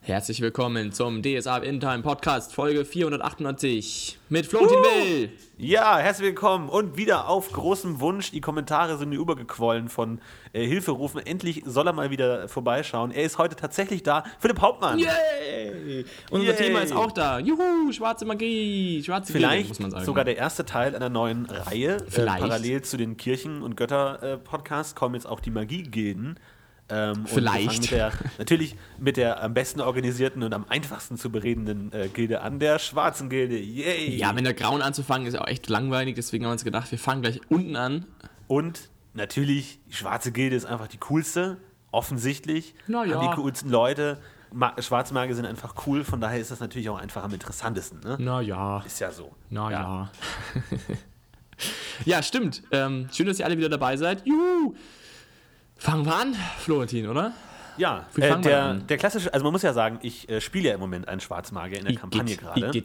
Herzlich willkommen zum DSA In Time Podcast Folge 498 mit Florentin Will. Ja, herzlich willkommen und wieder auf großem Wunsch. Die Kommentare sind übergequollen von äh, Hilferufen. Endlich soll er mal wieder vorbeischauen. Er ist heute tatsächlich da. Philipp Hauptmann. Yay! Unser Yay. Thema ist auch da. Juhu, schwarze Magie, schwarze Vielleicht muss man sagen. sogar der erste Teil einer neuen Reihe. Äh, Vielleicht. parallel zu den Kirchen- und Götter-Podcasts kommen jetzt auch die Magiegilden. Ähm, Vielleicht. Mit der, natürlich mit der am besten organisierten und am einfachsten zu beredenden äh, Gilde an, der schwarzen Gilde. Yay! ja, mit der grauen anzufangen ist ja auch echt langweilig, deswegen haben wir uns gedacht, wir fangen gleich unten an. Und natürlich, die schwarze Gilde ist einfach die coolste, offensichtlich. Na ja. Haben die coolsten Leute. Ma Schwarze Magier sind einfach cool, von daher ist das natürlich auch einfach am interessantesten. Ne? Na ja, Ist ja so. na ja. Ja, stimmt. Ähm, schön, dass ihr alle wieder dabei seid. Juhu! Fangen wir an, Florentin, oder? Ja, äh, der, an? der klassische, also man muss ja sagen, ich äh, spiele ja im Moment einen Schwarzmagier in der Kampagne Igitt, gerade.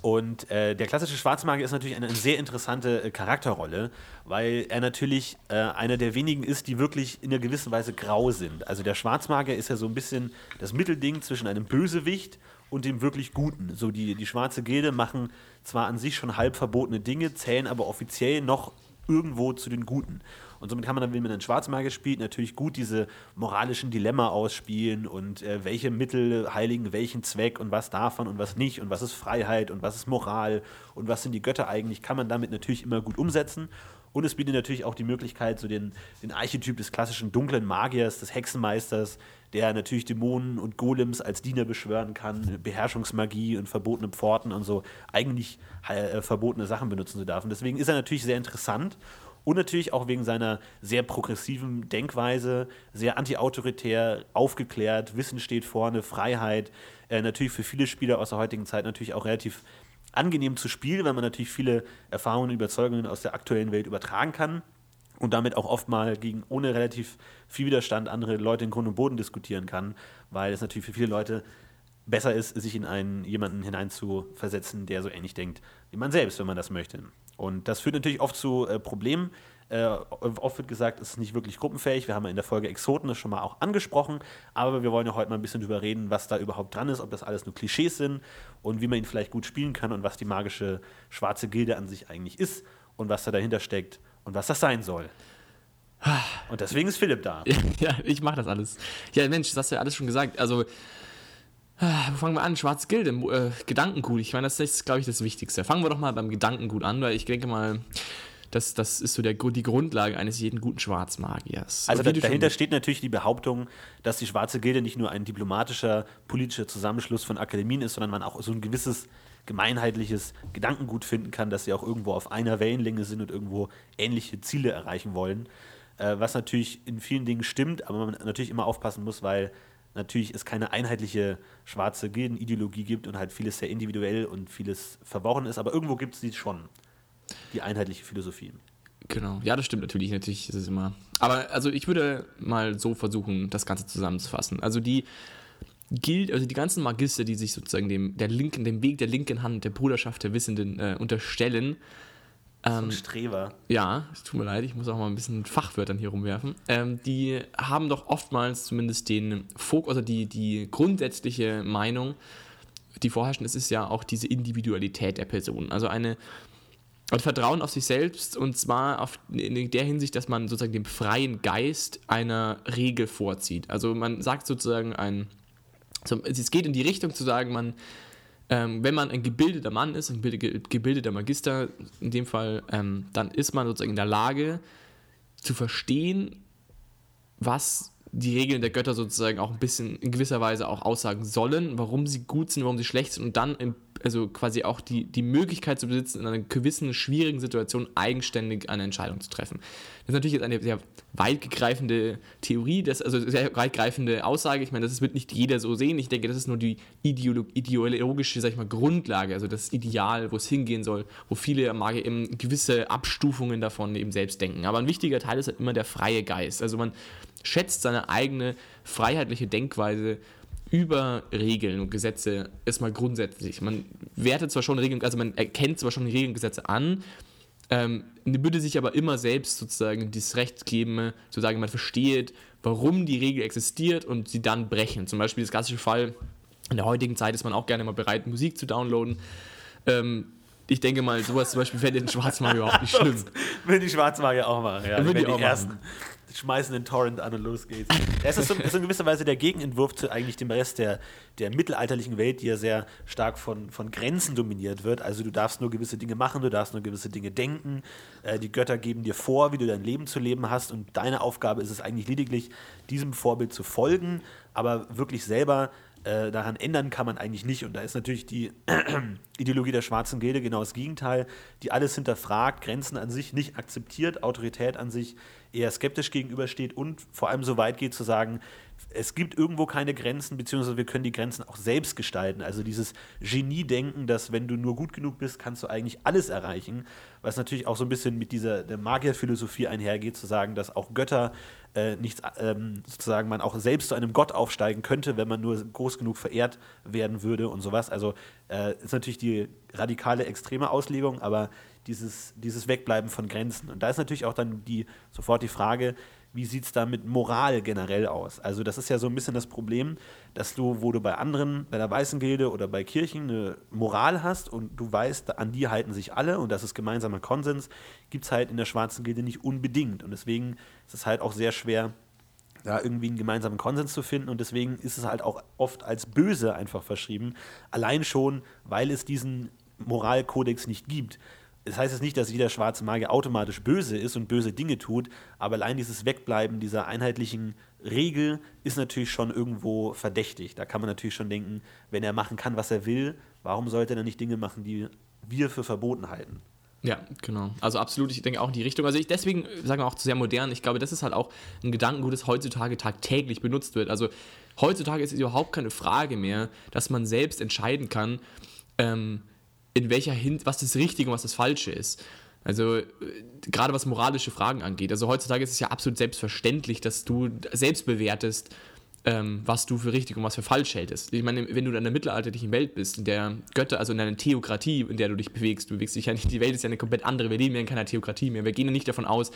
Und äh, der klassische Schwarzmagier ist natürlich eine, eine sehr interessante äh, Charakterrolle, weil er natürlich äh, einer der wenigen ist, die wirklich in einer gewissen Weise grau sind. Also der Schwarzmagier ist ja so ein bisschen das Mittelding zwischen einem Bösewicht und dem wirklich Guten. So die, die schwarze Gilde machen zwar an sich schon halb verbotene Dinge, zählen aber offiziell noch irgendwo zu den Guten. Und somit kann man dann, wenn man einen Schwarzmagier spielt, natürlich gut diese moralischen Dilemma ausspielen und äh, welche Mittel heiligen welchen Zweck und was man und was nicht und was ist Freiheit und was ist Moral und was sind die Götter eigentlich, kann man damit natürlich immer gut umsetzen. Und es bietet natürlich auch die Möglichkeit, so den, den Archetyp des klassischen dunklen Magiers, des Hexenmeisters, der natürlich Dämonen und Golems als Diener beschwören kann, Beherrschungsmagie und verbotene Pforten und so eigentlich äh, verbotene Sachen benutzen zu dürfen. Deswegen ist er natürlich sehr interessant und natürlich auch wegen seiner sehr progressiven Denkweise, sehr antiautoritär, aufgeklärt, Wissen steht vorne, Freiheit. Äh, natürlich für viele Spieler aus der heutigen Zeit natürlich auch relativ angenehm zu spielen, weil man natürlich viele Erfahrungen und Überzeugungen aus der aktuellen Welt übertragen kann und damit auch oft mal gegen ohne relativ viel Widerstand andere Leute in Grund und Boden diskutieren kann, weil es natürlich für viele Leute besser ist, sich in einen jemanden hineinzuversetzen, der so ähnlich denkt wie man selbst, wenn man das möchte. Und das führt natürlich oft zu äh, Problemen. Äh, oft wird gesagt, es ist nicht wirklich gruppenfähig. Wir haben ja in der Folge Exoten das schon mal auch angesprochen, aber wir wollen ja heute mal ein bisschen drüber reden, was da überhaupt dran ist, ob das alles nur Klischees sind und wie man ihn vielleicht gut spielen kann und was die magische schwarze Gilde an sich eigentlich ist und was da dahinter steckt und was das sein soll. Und deswegen ist Philipp da. Ja, ich mache das alles. Ja, Mensch, das hast du ja alles schon gesagt. Also, wo fangen wir an? Schwarze Gilde, äh, Gedankengut. Ich meine, das ist, glaube ich, das Wichtigste. Fangen wir doch mal beim Gedankengut an, weil ich denke mal, das, das ist so der, die Grundlage eines jeden guten Schwarzmagiers. Also da, dahinter steht natürlich die Behauptung, dass die Schwarze Gilde nicht nur ein diplomatischer, politischer Zusammenschluss von Akademien ist, sondern man auch so ein gewisses gemeinheitliches Gedankengut finden kann, dass sie auch irgendwo auf einer Wellenlänge sind und irgendwo ähnliche Ziele erreichen wollen. Äh, was natürlich in vielen Dingen stimmt, aber man natürlich immer aufpassen muss, weil natürlich es keine einheitliche schwarze Gildenideologie gibt und halt vieles sehr individuell und vieles verworren ist, aber irgendwo gibt es die schon, die einheitliche Philosophie. Genau, ja, das stimmt natürlich. Natürlich ist es immer. Aber also ich würde mal so versuchen, das Ganze zusammenzufassen. Also die gilt, also die ganzen Magister, die sich sozusagen dem, der linken, dem Weg der linken Hand, der Bruderschaft der Wissenden äh, unterstellen, Ein Streber. ja, es tut mir leid, ich muss auch mal ein bisschen Fachwörtern hier rumwerfen. Ähm, die haben doch oftmals zumindest den Fokus, also die, die grundsätzliche Meinung, die vorherrschend ist, ist ja auch diese Individualität der Person. Also eine ein Vertrauen auf sich selbst und zwar auf, in der Hinsicht, dass man sozusagen dem freien Geist einer Regel vorzieht. Also man sagt sozusagen ein, so, es geht in die Richtung zu sagen, man, ähm, wenn man ein gebildeter Mann ist, ein gebilde- gebildeter Magister, in dem Fall, ähm, dann ist man sozusagen in der Lage zu verstehen, was die Regeln der Götter sozusagen auch ein bisschen in gewisser Weise auch aussagen sollen, warum sie gut sind, warum sie schlecht sind und dann im, also quasi auch die, die Möglichkeit zu besitzen, in einer gewissen schwierigen Situation eigenständig eine Entscheidung zu treffen. Das ist natürlich jetzt eine sehr weitgreifende Theorie, das, also sehr weitgreifende Aussage. Ich meine, das wird nicht jeder so sehen. Ich denke, das ist nur die ideolo ideologische, sag ich mal, Grundlage, also das Ideal, wo es hingehen soll, wo viele Magier eben gewisse Abstufungen davon eben selbst denken. Aber ein wichtiger Teil ist halt immer der freie Geist. Also man schätzt seine eigene freiheitliche Denkweise über Regeln und Gesetze erstmal grundsätzlich. Man wertet zwar schon Regeln, also man erkennt zwar schon Regeln und Gesetze an, ähm, würde sich aber immer selbst sozusagen das Recht geben, zu sagen, man versteht, warum die Regel existiert und sie dann brechen. Zum Beispiel das klassische Fall, in der heutigen Zeit ist man auch gerne mal bereit, Musik zu downloaden. Ähm, ich denke mal, sowas zum Beispiel fände den Schwarzmagier überhaupt nicht schlimm. Will die Schwarzmagier auch machen, ja. Würden die die, auch ersten machen. Schmeißen den Torrent an und los geht's. Es ist, so, ist in gewisser Weise der Gegenentwurf zu eigentlich dem Rest der, der mittelalterlichen Welt, die ja sehr stark von, von Grenzen dominiert wird. Also du darfst nur gewisse Dinge machen, du darfst nur gewisse Dinge denken. Äh, die Götter geben dir vor, wie du dein Leben zu leben hast und deine Aufgabe ist es eigentlich lediglich, diesem Vorbild zu folgen, aber wirklich selber äh, daran ändern kann man eigentlich nicht. Und da ist natürlich die Ideologie der schwarzen Gilde genau das Gegenteil, die alles hinterfragt, Grenzen an sich nicht akzeptiert, Autorität an sich eher skeptisch gegenübersteht und vor allem so weit geht zu sagen, es gibt irgendwo keine Grenzen, beziehungsweise wir können die Grenzen auch selbst gestalten. Also dieses Genie-Denken, dass wenn du nur gut genug bist, kannst du eigentlich alles erreichen, was natürlich auch so ein bisschen mit dieser Magierphilosophie einhergeht, zu sagen, dass auch Götter äh, nichts, ähm, sozusagen man auch selbst zu einem Gott aufsteigen könnte, wenn man nur groß genug verehrt werden würde und sowas. Also äh, ist natürlich die radikale, extreme Auslegung, aber dieses, dieses Wegbleiben von Grenzen. Und da ist natürlich auch dann die, sofort die Frage, wie sieht es da mit Moral generell aus? Also das ist ja so ein bisschen das Problem, dass du, wo du bei anderen, bei der Weißen Gilde oder bei Kirchen eine Moral hast und du weißt, an die halten sich alle und das ist gemeinsamer Konsens, gibt es halt in der Schwarzen Gilde nicht unbedingt. Und deswegen ist es halt auch sehr schwer, da irgendwie einen gemeinsamen Konsens zu finden und deswegen ist es halt auch oft als böse einfach verschrieben, allein schon, weil es diesen Moralkodex nicht gibt. Das heißt jetzt nicht, dass jeder schwarze Magier automatisch böse ist und böse Dinge tut, aber allein dieses Wegbleiben dieser einheitlichen Regel ist natürlich schon irgendwo verdächtig. Da kann man natürlich schon denken, wenn er machen kann, was er will, warum sollte er dann nicht Dinge machen, die wir für verboten halten? Ja, genau. Also absolut, ich denke auch in die Richtung. Also ich deswegen sagen wir auch sehr modern. Ich glaube, das ist halt auch ein Gedankengut, das heutzutage tagtäglich benutzt wird. Also heutzutage ist es überhaupt keine Frage mehr, dass man selbst entscheiden kann, ähm, in welcher Hin was das Richtige und was das Falsche ist. Also äh, gerade was moralische Fragen angeht. Also heutzutage ist es ja absolut selbstverständlich, dass du selbst bewertest, ähm, was du für richtig und was für falsch hältst. Ich meine, wenn du in einer mittelalterlichen Welt bist, in der Götter, also in einer Theokratie, in der du dich bewegst, du bewegst dich ja nicht, die Welt ist ja eine komplett andere, wir leben ja in keiner Theokratie mehr. Wir gehen ja nicht davon aus,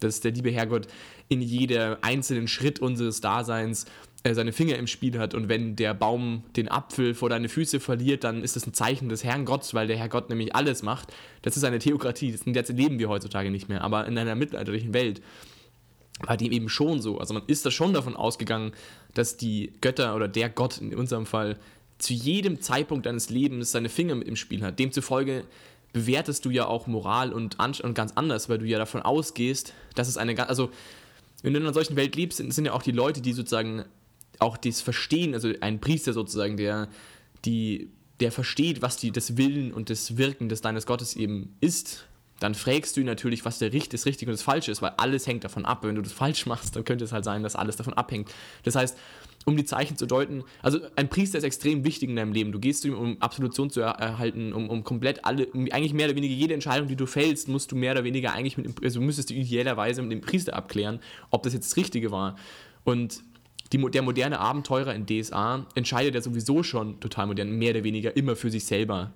dass der liebe Herrgott in jedem einzelnen Schritt unseres Daseins äh, seine Finger im Spiel hat und wenn der Baum den Apfel vor deine Füße verliert, dann ist das ein Zeichen des Herrn Gottes, weil der Herr Gott nämlich alles macht. Das ist eine Theokratie, das leben wir heutzutage nicht mehr, aber in einer mittelalterlichen Welt war dem eben schon so. Also man ist da schon davon ausgegangen, dass die Götter oder der Gott in unserem Fall zu jedem Zeitpunkt deines Lebens seine Finger mit im Spiel hat. Demzufolge bewertest du ja auch Moral und, und ganz anders, weil du ja davon ausgehst, dass es eine, also wenn du in einer solchen Welt lebst, sind, sind ja auch die Leute, die sozusagen auch das verstehen, also ein Priester sozusagen, der die der versteht, was die, das Willen und das Wirken des deines Gottes eben ist, dann fragst du ihn natürlich, was der Richt, das Richtige und das Falsche ist, weil alles hängt davon ab. Wenn du das falsch machst, dann könnte es halt sein, dass alles davon abhängt. Das heißt, um die Zeichen zu deuten, also ein Priester ist extrem wichtig in deinem Leben. Du gehst zu ihm, um Absolution zu erhalten, um, um komplett alle, um eigentlich mehr oder weniger jede Entscheidung, die du fällst, musst du mehr oder weniger eigentlich mit dem, also müsstest du idealerweise mit dem Priester abklären, ob das jetzt das Richtige war. Und die, der moderne Abenteurer in DSA entscheidet ja sowieso schon total modern, mehr oder weniger immer für sich selber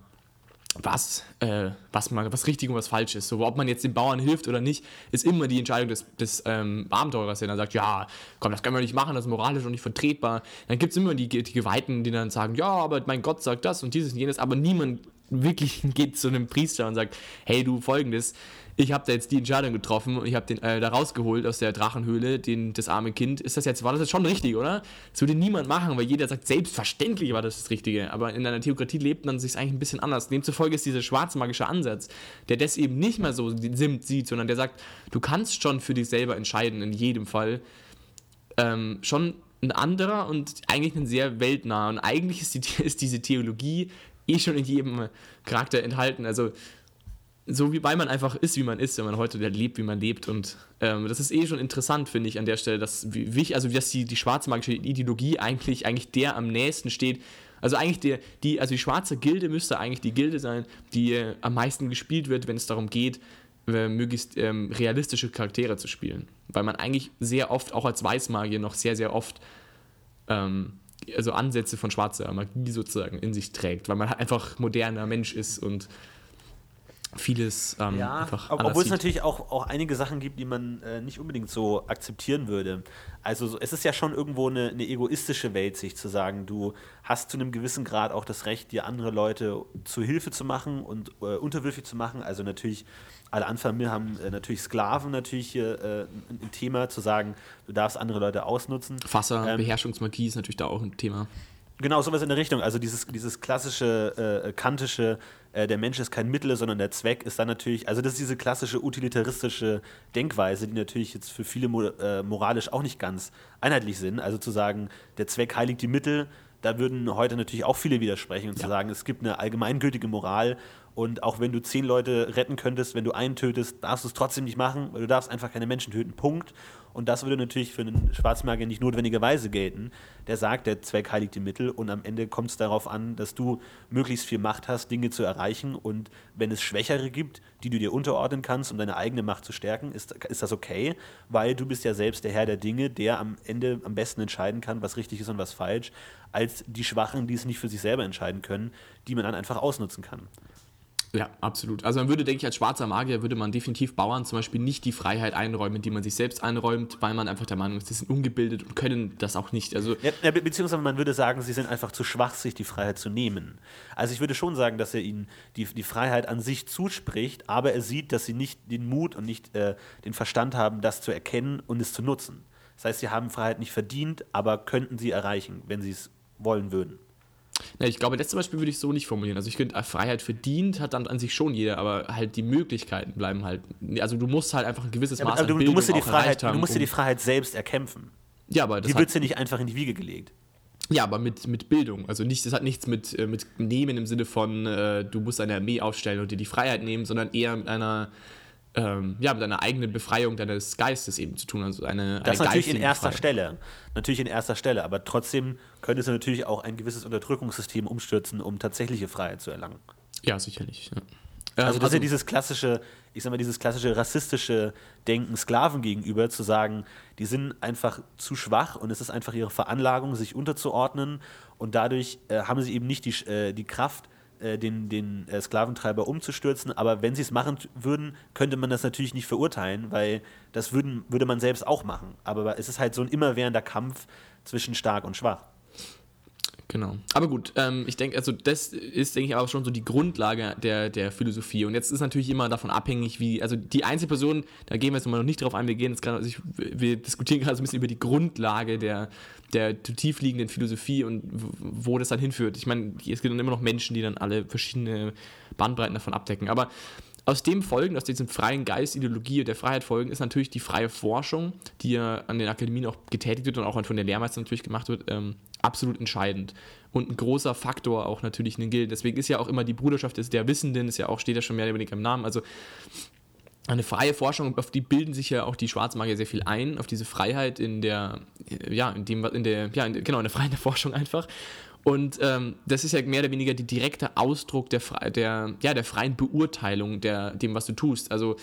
was, äh, was, man, was richtig und was falsch ist. So, ob man jetzt den Bauern hilft oder nicht, ist immer die Entscheidung des, des ähm, Abenteurers, der dann sagt, ja, komm, das können wir nicht machen, das ist moralisch und nicht vertretbar. Dann gibt es immer die, die Geweihten, die dann sagen, ja, aber mein Gott sagt das und dieses und jenes, aber niemand wirklich geht zu einem Priester und sagt, hey du, folgendes, ich habe da jetzt die Entscheidung getroffen und ich habe den äh, da rausgeholt aus der Drachenhöhle, den, das arme Kind. Ist das jetzt, war das jetzt schon richtig, oder? Das würde niemand machen, weil jeder sagt, selbstverständlich war das das Richtige. Aber in einer Theokratie lebt man sich eigentlich ein bisschen anders. Demzufolge ist dieser schwarzmagische Ansatz, der das eben nicht mehr so sieht, sondern der sagt, du kannst schon für dich selber entscheiden, in jedem Fall. Ähm, schon ein anderer und eigentlich ein sehr weltnah. Und eigentlich ist, die, ist diese Theologie eh schon in jedem Charakter enthalten. Also so wie weil man einfach ist, wie man ist, wenn man heute lebt, wie man lebt. Und ähm, das ist eh schon interessant, finde ich, an der Stelle, dass, wie, also, dass die, die schwarze magische Ideologie eigentlich, eigentlich der am nächsten steht. Also eigentlich der, die, also die schwarze Gilde müsste eigentlich die Gilde sein, die äh, am meisten gespielt wird, wenn es darum geht, äh, möglichst ähm, realistische Charaktere zu spielen. Weil man eigentlich sehr oft, auch als Weißmagier, noch sehr, sehr oft ähm, also Ansätze von schwarzer Magie sozusagen in sich trägt, weil man halt einfach moderner Mensch ist und vieles ähm, Ja, einfach ob- obwohl es sieht. natürlich auch, auch einige Sachen gibt, die man äh, nicht unbedingt so akzeptieren würde. Also so, es ist ja schon irgendwo eine, eine egoistische Welt, sich zu sagen, du hast zu einem gewissen Grad auch das Recht, dir andere Leute zu Hilfe zu machen und äh, unterwürfig zu machen. Also natürlich, alle Anfang haben äh, natürlich Sklaven natürlich hier äh, ein, ein Thema, zu sagen, du darfst andere Leute ausnutzen. Fasser, Ähm, Beherrschungsmagie ist natürlich da auch ein Thema. Genau, sowas in der Richtung. Also dieses, dieses klassische, äh, kantische, äh, der Mensch ist kein Mittel, sondern der Zweck ist dann natürlich, also das ist diese klassische utilitaristische Denkweise, die natürlich jetzt für viele mo äh, moralisch auch nicht ganz einheitlich sind. Also zu sagen, der Zweck heiligt die Mittel, da würden heute natürlich auch viele widersprechen und zu sagen, es gibt eine allgemeingültige Moral und auch wenn du zehn Leute retten könntest, wenn du einen tötest, darfst du es trotzdem nicht machen, weil du darfst einfach keine Menschen töten. Punkt. Und das würde natürlich für einen Schwarzmagier nicht notwendigerweise gelten. Der sagt, der Zweck heiligt die Mittel und am Ende kommt es darauf an, dass du möglichst viel Macht hast, Dinge zu erreichen. Und wenn es Schwächere gibt, die du dir unterordnen kannst, um deine eigene Macht zu stärken, ist, ist das okay, weil du bist ja selbst der Herr der Dinge, der am Ende am besten entscheiden kann, was richtig ist und was falsch, als die Schwachen, die es nicht für sich selber entscheiden können, die man dann einfach ausnutzen kann. Ja, absolut. Also man würde, denke ich, als schwarzer Magier würde man definitiv Bauern zum Beispiel nicht die Freiheit einräumen, die man sich selbst einräumt, weil man einfach der Meinung ist, sie sind ungebildet und können das auch nicht. Also Ja, ja, be- beziehungsweise man würde sagen, sie sind einfach zu schwach, sich die Freiheit zu nehmen. Also ich würde schon sagen, dass er ihnen die, die Freiheit an sich zuspricht, aber er sieht, dass sie nicht den Mut und nicht äh, den Verstand haben, das zu erkennen und es zu nutzen. Das heißt, sie haben Freiheit nicht verdient, aber könnten sie erreichen, wenn sie es wollen würden. Ja, ich glaube, das zum Beispiel würde ich so nicht formulieren. Also ich finde, Freiheit verdient hat dann an sich schon jeder, aber halt die Möglichkeiten bleiben halt. Also du musst halt einfach ein gewisses Ja, Maß aber an du, du musst dir die Freiheit, haben, du musst dir die Freiheit selbst erkämpfen. Ja, aber das Die wird dir nicht einfach in die Wiege gelegt. ja, aber mit, mit Bildung. Also nicht, das hat nichts mit, äh, mit Nehmen im Sinne von, äh, du musst eine Armee aufstellen und dir die Freiheit nehmen, sondern eher mit einer, ähm, ja, mit einer eigenen Befreiung deines Geistes eben zu tun. Also eine, Das eine natürlich in erster. Stelle. Natürlich in erster Stelle, aber trotzdem könntest du natürlich auch ein gewisses Unterdrückungssystem umstürzen, um tatsächliche Freiheit zu erlangen. Ja, sicherlich. Ja. Also Ähm, das ist ja dieses klassische, ich sag mal, dieses klassische rassistische Denken Sklaven gegenüber, zu sagen, die sind einfach zu schwach und es ist einfach ihre Veranlagung, sich unterzuordnen und dadurch äh, haben sie eben nicht die, äh, die Kraft, äh, den, den äh, Sklaventreiber umzustürzen, aber wenn sie es machen würden, könnte man das natürlich nicht verurteilen, weil das würden, würde man selbst auch machen. Aber es ist halt so ein immerwährender Kampf zwischen stark und schwach. Genau. Aber gut, ähm, ich denke, also das ist, denke ich, auch schon so die Grundlage der, der Philosophie. Und jetzt ist natürlich immer davon abhängig, wie, also die Einzelperson, da gehen wir jetzt mal noch nicht drauf ein, wir gehen jetzt gerade, also ich, wir diskutieren gerade so ein bisschen über die Grundlage der, der tiefliegenden Philosophie und wo das dann hinführt. Ich meine, es gibt dann immer noch Menschen, die dann alle verschiedene Bandbreiten davon abdecken. Aber aus dem folgen, aus diesem freien Geist, Ideologie der Freiheit folgen, ist natürlich die freie Forschung, die ja an den Akademien auch getätigt wird und auch von den Lehrmeistern natürlich gemacht wird, ähm, absolut entscheidend. Und ein großer Faktor auch natürlich in den Gilden. Deswegen ist ja auch immer die Bruderschaft des der Wissenden, ist ja auch, steht ja schon mehr oder weniger im Namen. Also eine freie Forschung, auf die bilden sich ja auch die Schwarzmagier sehr viel ein, auf diese Freiheit in der, ja, in dem, in der, ja, in, genau, in der freien Forschung einfach. Und ähm, das ist ja mehr oder weniger die direkte Ausdruck der, der, ja, der freien Beurteilung der, dem, was du tust. Also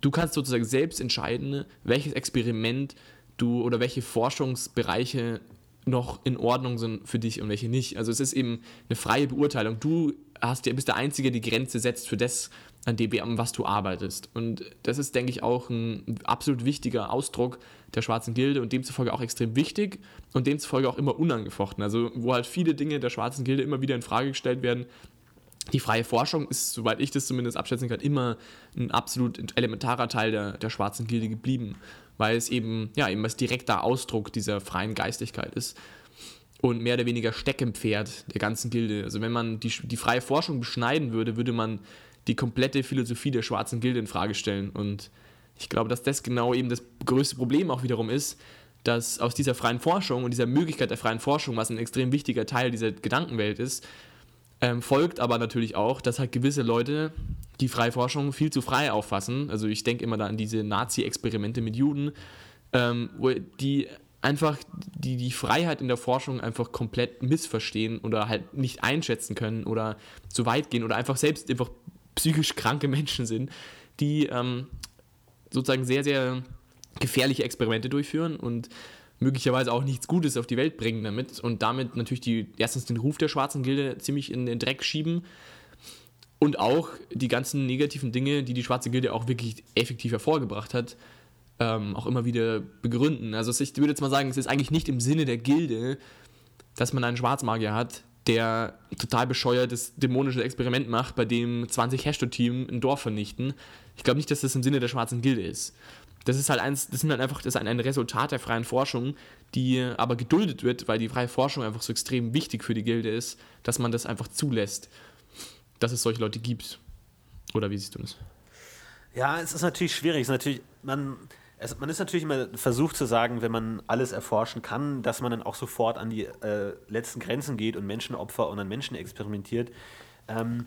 du kannst sozusagen selbst entscheiden, welches Experiment du oder welche Forschungsbereiche noch in Ordnung sind für dich und welche nicht. Also es ist eben eine freie Beurteilung. Du hast, bist der Einzige, der die Grenze setzt für das, an an was du arbeitest. Und das ist, denke ich, auch ein absolut wichtiger Ausdruck der Schwarzen Gilde und demzufolge auch extrem wichtig und demzufolge auch immer unangefochten. Also wo halt viele Dinge der Schwarzen Gilde immer wieder in Frage gestellt werden, die freie Forschung ist, soweit ich das zumindest abschätzen kann, immer ein absolut elementarer Teil der, der schwarzen Gilde geblieben, weil es eben, ja, eben als direkter Ausdruck dieser freien Geistigkeit ist und mehr oder weniger Steckenpferd der ganzen Gilde. Also wenn man die, die freie Forschung beschneiden würde, würde man die komplette Philosophie der schwarzen Gilde in Frage stellen und ich glaube, dass das genau eben das größte Problem auch wiederum ist, dass aus dieser freien Forschung und dieser Möglichkeit der freien Forschung, was ein extrem wichtiger Teil dieser Gedankenwelt ist, ähm, folgt aber natürlich auch, dass halt gewisse Leute die freie Forschung viel zu frei auffassen. Also ich denke immer da an diese Nazi-Experimente mit Juden, ähm, wo die einfach die, die Freiheit in der Forschung einfach komplett missverstehen oder halt nicht einschätzen können oder zu weit gehen oder einfach selbst einfach psychisch kranke Menschen sind, die ähm, sozusagen sehr, sehr gefährliche Experimente durchführen und möglicherweise auch nichts Gutes auf die Welt bringen damit und damit natürlich die, erstens den Ruf der schwarzen Gilde ziemlich in den Dreck schieben Und auch die ganzen negativen Dinge, die die Schwarze Gilde auch wirklich effektiv hervorgebracht hat, ähm, auch immer wieder begründen. Also ich würde jetzt mal sagen, es ist eigentlich nicht im Sinne der Gilde, dass man einen Schwarzmagier hat, der total bescheuertes dämonisches Experiment macht, bei dem 20 Hashto-Team ein Dorf vernichten. Ich glaube nicht, dass das im Sinne der Schwarzen Gilde ist. Das ist halt eins, das sind halt einfach, das ein, ein Resultat der freien Forschung, die aber geduldet wird, weil die freie Forschung einfach so extrem wichtig für die Gilde ist, dass man das einfach zulässt, dass es solche Leute gibt. Oder wie siehst du das? Ja, es ist natürlich schwierig. Es ist natürlich, man, es, man ist natürlich immer versucht zu sagen, wenn man alles erforschen kann, dass man dann auch sofort an die äh, letzten Grenzen geht und Menschenopfer und an Menschen experimentiert. Ähm,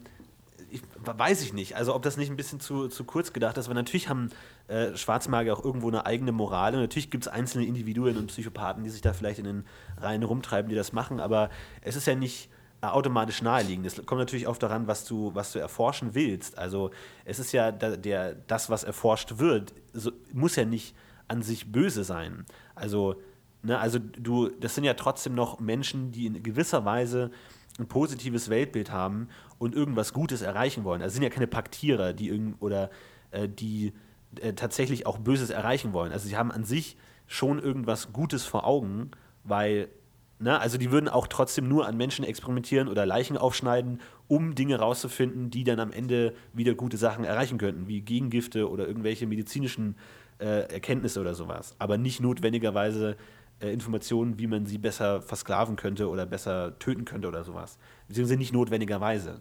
ich, weiß ich nicht. Also ob das nicht ein bisschen zu, zu kurz gedacht ist, weil natürlich haben äh, Schwarzmagier auch irgendwo eine eigene Moral und natürlich gibt es einzelne Individuen und Psychopathen, die sich da vielleicht in den Reihen rumtreiben, die das machen, aber es ist ja nicht automatisch naheliegend. Es kommt natürlich auch daran, was du, was du erforschen willst. Also es ist ja der, der das, was erforscht wird, so, muss ja nicht an sich böse sein. Also, ne, also du, das sind ja trotzdem noch Menschen, die in gewisser Weise ein positives Weltbild haben und irgendwas Gutes erreichen wollen. Also sind ja keine Paktierer, die irgend oder äh, die äh, tatsächlich auch Böses erreichen wollen. Also sie haben an sich schon irgendwas Gutes vor Augen, weil Ne? Also die würden auch trotzdem nur an Menschen experimentieren oder Leichen aufschneiden, um Dinge rauszufinden, die dann am Ende wieder gute Sachen erreichen könnten, wie Gegengifte oder irgendwelche medizinischen äh, Erkenntnisse oder sowas. Aber nicht notwendigerweise äh, Informationen, wie man sie besser versklaven könnte oder besser töten könnte oder sowas. Beziehungsweise nicht notwendigerweise.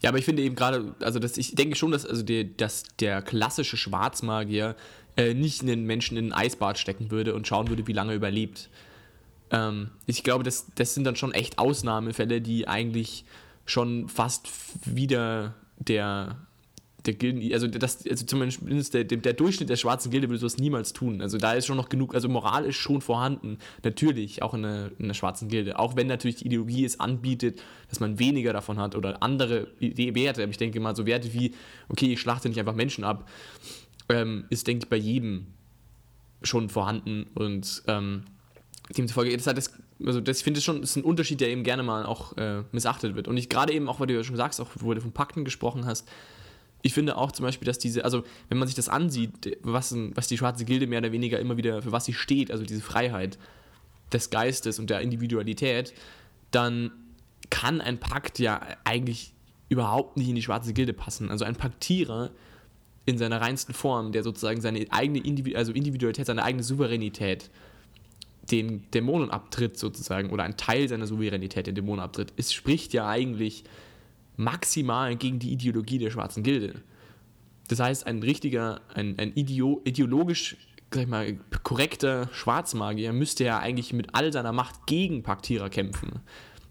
Ja, aber ich finde eben gerade, also dass ich denke schon, dass, also der, dass der klassische Schwarzmagier äh, nicht einen Menschen in ein Eisbad stecken würde und schauen würde, wie lange er überlebt. Ähm, ich glaube, das, das sind dann schon echt Ausnahmefälle, die eigentlich schon fast wieder der, der Gilden, also, das, also zumindest der, der, Durchschnitt der schwarzen Gilde würde sowas niemals tun. Also da ist schon noch genug, also Moral ist schon vorhanden, natürlich, auch in der, in der schwarzen Gilde. Auch wenn natürlich die Ideologie es anbietet, dass man weniger davon hat oder andere Werte. Aber ich denke mal, so Werte wie, okay, ich schlachte nicht einfach Menschen ab, ähm, ist, denke ich, bei jedem schon vorhanden und ähm, demzufolge, das, das, also das, ich finde es schon, ist ein Unterschied, der eben gerne mal auch äh, missachtet wird. Und ich gerade eben auch, weil du ja schon sagst, auch wo du von Pakten gesprochen hast, ich finde auch zum Beispiel, dass diese, also wenn man sich das ansieht, was, was die schwarze Gilde mehr oder weniger immer wieder, für was sie steht, also diese Freiheit des Geistes und der Individualität, dann kann ein Pakt ja eigentlich überhaupt nicht in die schwarze Gilde passen. Also ein Paktierer in seiner reinsten Form, der sozusagen seine eigene Individu also Individualität, seine eigene Souveränität den Dämonen abtritt sozusagen oder ein Teil seiner Souveränität den Dämonen abtritt, es spricht ja eigentlich maximal gegen die Ideologie der schwarzen Gilde. Das heißt, ein richtiger, ein, ein Ideo, ideologisch sag ich mal, korrekter Schwarzmagier müsste ja eigentlich mit all seiner Macht gegen Paktierer kämpfen.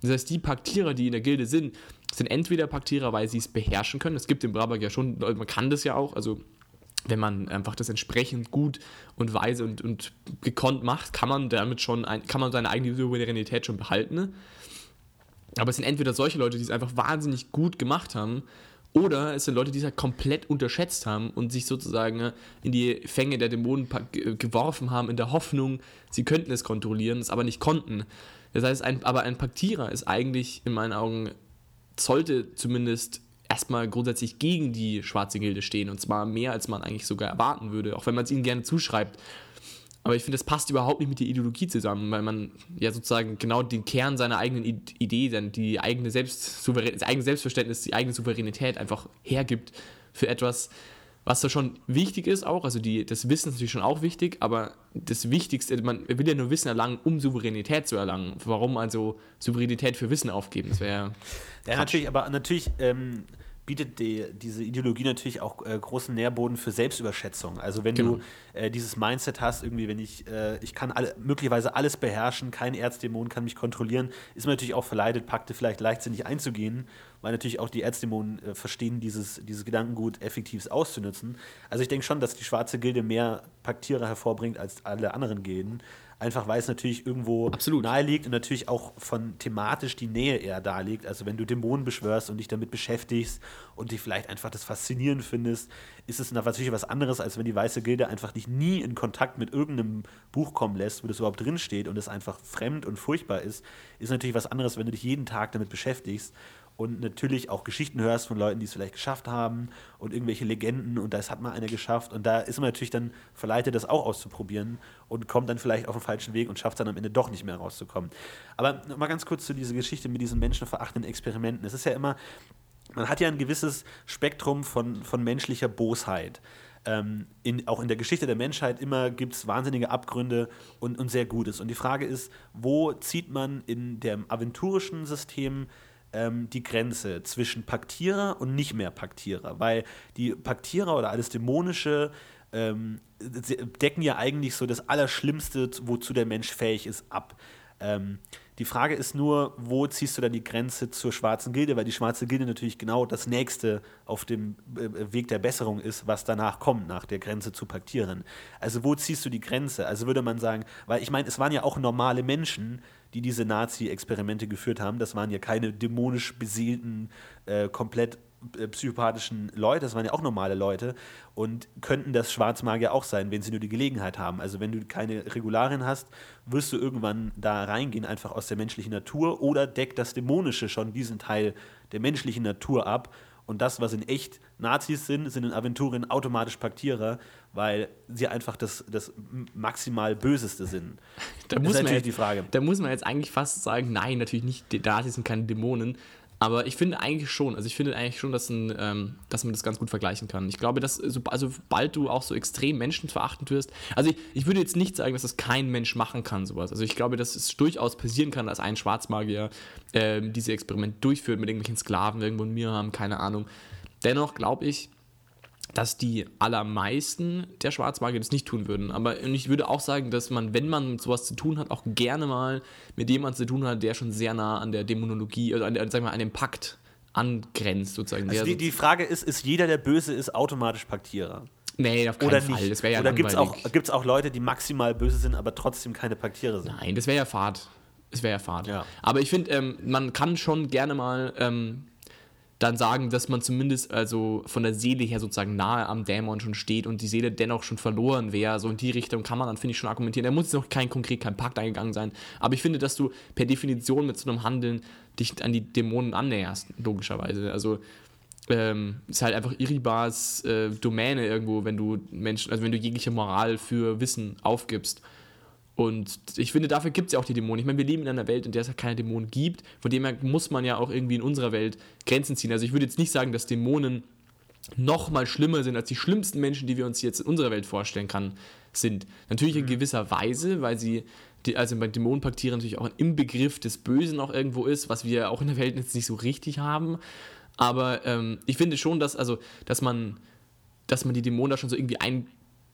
Das heißt, die Paktierer, die in der Gilde sind, sind entweder Paktierer, weil sie es beherrschen können. Es gibt im Brabak ja schon, man kann das ja auch, also wenn man einfach das entsprechend gut und weise und, und gekonnt macht, kann man damit schon ein, kann man seine eigene Souveränität schon behalten. Aber es sind entweder solche Leute, die es einfach wahnsinnig gut gemacht haben, oder es sind Leute, die es halt komplett unterschätzt haben und sich sozusagen in die Fänge der Dämonen geworfen haben, in der Hoffnung, sie könnten es kontrollieren, es aber nicht konnten. Das heißt, ein, aber ein Paktierer ist eigentlich in meinen Augen, sollte zumindest erstmal grundsätzlich gegen die schwarze Gilde stehen. Und zwar mehr, als man eigentlich sogar erwarten würde, auch wenn man es ihnen gerne zuschreibt. Aber ich finde, das passt überhaupt nicht mit der Ideologie zusammen, weil man ja sozusagen genau den Kern seiner eigenen Idee, die eigene Selbst das eigene Selbstverständnis, die eigene Souveränität einfach hergibt für etwas, was da schon wichtig ist auch. Also die, das Wissen ist natürlich schon auch wichtig, aber das Wichtigste, man will ja nur Wissen erlangen, um Souveränität zu erlangen. Warum also Souveränität für Wissen aufgeben? Das wäre ja, natürlich, aber natürlich ähm, bietet die, diese Ideologie natürlich auch äh, großen Nährboden für Selbstüberschätzung. Also wenn genau. du äh, dieses Mindset hast, irgendwie, wenn ich, äh, ich kann alle, möglicherweise alles beherrschen, kein Erzdämon kann mich kontrollieren, ist man natürlich auch verleitet, Pakte vielleicht leichtsinnig einzugehen, weil natürlich auch die Erzdämonen äh, verstehen, dieses, dieses Gedankengut effektiv auszunutzen. Also ich denke schon, dass die schwarze Gilde mehr Paktierer hervorbringt als alle anderen Gilden einfach weil es natürlich irgendwo Absolut. nahe liegt und natürlich auch von thematisch die Nähe eher da liegt. Also wenn du Dämonen beschwörst und dich damit beschäftigst und dich vielleicht einfach das faszinierend findest, ist es natürlich was anderes, als wenn die Weiße Gilde einfach dich nie in Kontakt mit irgendeinem Buch kommen lässt, wo das überhaupt drinsteht und es einfach fremd und furchtbar ist. Ist natürlich was anderes, wenn du dich jeden Tag damit beschäftigst und natürlich auch Geschichten hörst von Leuten, die es vielleicht geschafft haben und irgendwelche Legenden und das hat mal einer geschafft und da ist man natürlich dann verleitet, das auch auszuprobieren und kommt dann vielleicht auf den falschen Weg und schafft es dann am Ende doch nicht mehr rauszukommen. Aber mal ganz kurz zu dieser Geschichte mit diesen menschenverachtenden Experimenten. Es ist ja immer, man hat ja ein gewisses Spektrum von, von menschlicher Bosheit. Ähm, in, auch in der Geschichte der Menschheit immer gibt es wahnsinnige Abgründe und, und sehr Gutes. Und die Frage ist, wo zieht man in dem aventurischen System ähm, die Grenze zwischen Paktierer und nicht mehr Paktierer? Weil die Paktierer oder alles Dämonische ähm, decken ja eigentlich so das Allerschlimmste, wozu der Mensch fähig ist, ab. Ähm, die Frage ist nur, wo ziehst du dann die Grenze zur schwarzen Gilde, weil die schwarze Gilde natürlich genau das nächste auf dem äh, Weg der Besserung ist, was danach kommt, nach der Grenze zu Paktieren. Also wo ziehst du die Grenze? Also würde man sagen, weil ich meine, es waren ja auch normale Menschen, die diese Nazi-Experimente geführt haben. Das waren ja keine dämonisch beseelten, äh, komplett äh, psychopathischen Leute, das waren ja auch normale Leute und könnten das Schwarzmagier auch sein, wenn sie nur die Gelegenheit haben. Also wenn du keine Regularien hast, wirst du irgendwann da reingehen, einfach aus der menschlichen Natur oder deckt das Dämonische schon diesen Teil der menschlichen Natur ab und das, was in echt Nazis sind, sind in Aventurien automatisch Paktierer, weil sie einfach das, das maximal Böseste sind. Da das muss ist man natürlich jetzt, die Frage. Da muss man jetzt eigentlich fast sagen, nein, natürlich nicht, die Nazis sind keine Dämonen. Aber ich finde eigentlich schon, also ich finde eigentlich schon, dass, ein, ähm, dass man das ganz gut vergleichen kann. Ich glaube, dass so, also sobald du auch so extrem menschenverachtend wirst, also ich, ich würde jetzt nicht sagen, dass das kein Mensch machen kann, sowas. Also ich glaube, dass es durchaus passieren kann, dass ein Schwarzmagier ähm, diese Experimente durchführt mit irgendwelchen Sklaven irgendwo in mir haben, keine Ahnung. Dennoch glaube ich, dass die allermeisten der Schwarzmagier das nicht tun würden. Aber ich würde auch sagen, dass man, wenn man mit sowas zu tun hat, auch gerne mal mit jemandem zu tun hat, der schon sehr nah an der Dämonologie, also an, der, sagen wir, an dem Pakt angrenzt, sozusagen. Also die, die Frage ist, ist jeder, der böse ist, automatisch Paktierer? nee, auf keinen Oder Fall. nicht? Das ja Oder gibt es auch, gibt's auch Leute, die maximal böse sind, aber trotzdem keine Paktierer sind? Nein, das wäre ja Fahrt. Das wäre ja Fahrt. Ja. Aber ich finde, ähm, man kann schon gerne mal ähm, dann sagen, dass man zumindest also von der Seele her sozusagen nahe am Dämon schon steht und die Seele dennoch schon verloren wäre. So in die Richtung kann man dann, finde ich, schon argumentieren. Da muss noch kein konkret kein Pakt eingegangen sein. Aber ich finde, dass du per Definition mit so einem Handeln dich an die Dämonen annäherst, logischerweise. Also ähm, ist halt einfach Iribas äh, Domäne irgendwo, wenn du Menschen, also wenn du jegliche Moral für Wissen aufgibst. Und ich finde, dafür gibt es ja auch die Dämonen. Ich meine, wir leben in einer Welt, in der es halt keine Dämonen gibt. Von dem her muss man ja auch irgendwie in unserer Welt Grenzen ziehen. Also ich würde jetzt nicht sagen, dass Dämonen noch mal schlimmer sind als die schlimmsten Menschen, die wir uns jetzt in unserer Welt vorstellen kann, sind. Natürlich in gewisser Weise, weil sie, die, also bei Dämonenpaktieren natürlich auch ein Inbegriff des Bösen auch irgendwo ist, was wir auch in der Welt jetzt nicht so richtig haben. Aber ähm, ich finde schon, dass, also, dass man, dass man die Dämonen da schon so irgendwie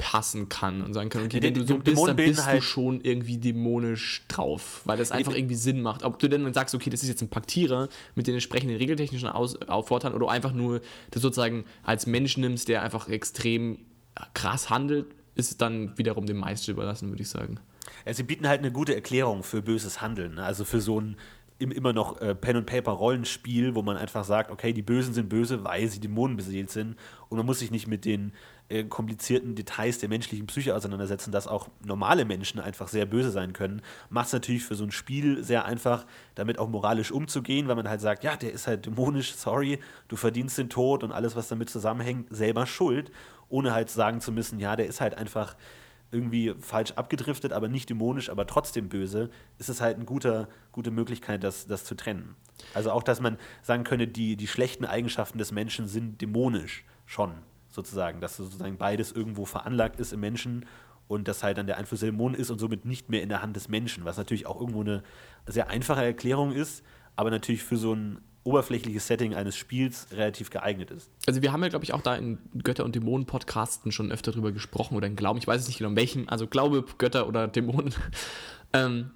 einpassen kann und sagen kann, okay, wenn du so bist, dann bist du halt- schon irgendwie dämonisch drauf, weil das einfach irgendwie Sinn macht. Ob du denn dann sagst, okay, das ist jetzt ein Paktierer mit den entsprechenden regeltechnischen Aus oder einfach nur das sozusagen als Mensch nimmst, der einfach extrem krass handelt, ist dann wiederum dem Meister überlassen, würde ich sagen. Ja, sie bieten halt eine gute Erklärung für böses Handeln. Ne? Also für so ein im, immer noch äh, Pen-and-Paper-Rollenspiel, wo man einfach sagt, okay, die Bösen sind böse, weil sie Dämonen beseelt sind. Und man muss sich nicht mit den äh, komplizierten Details der menschlichen Psyche auseinandersetzen, dass auch normale Menschen einfach sehr böse sein können. Macht es natürlich für so ein Spiel sehr einfach, damit auch moralisch umzugehen, weil man halt sagt, ja, der ist halt dämonisch, sorry, du verdienst den Tod und alles, was damit zusammenhängt, selber schuld, ohne halt sagen zu müssen, ja, der ist halt einfach irgendwie falsch abgedriftet, aber nicht dämonisch, aber trotzdem böse, ist es halt eine gute, gute Möglichkeit, das, das zu trennen. Also auch, dass man sagen könnte, die, die schlechten Eigenschaften des Menschen sind dämonisch schon, sozusagen, dass sozusagen beides irgendwo veranlagt ist im Menschen und dass halt dann der Einfluss der Dämonen ist und somit nicht mehr in der Hand des Menschen, was natürlich auch irgendwo eine sehr einfache Erklärung ist, aber natürlich für so ein oberflächliches Setting eines Spiels relativ geeignet ist. Also wir haben ja, glaube ich, auch da in Götter- und Dämonen-Podcasten schon öfter drüber gesprochen oder in Glauben, ich weiß es nicht genau in welchem, also Glaube, Götter oder Dämonen. ähm,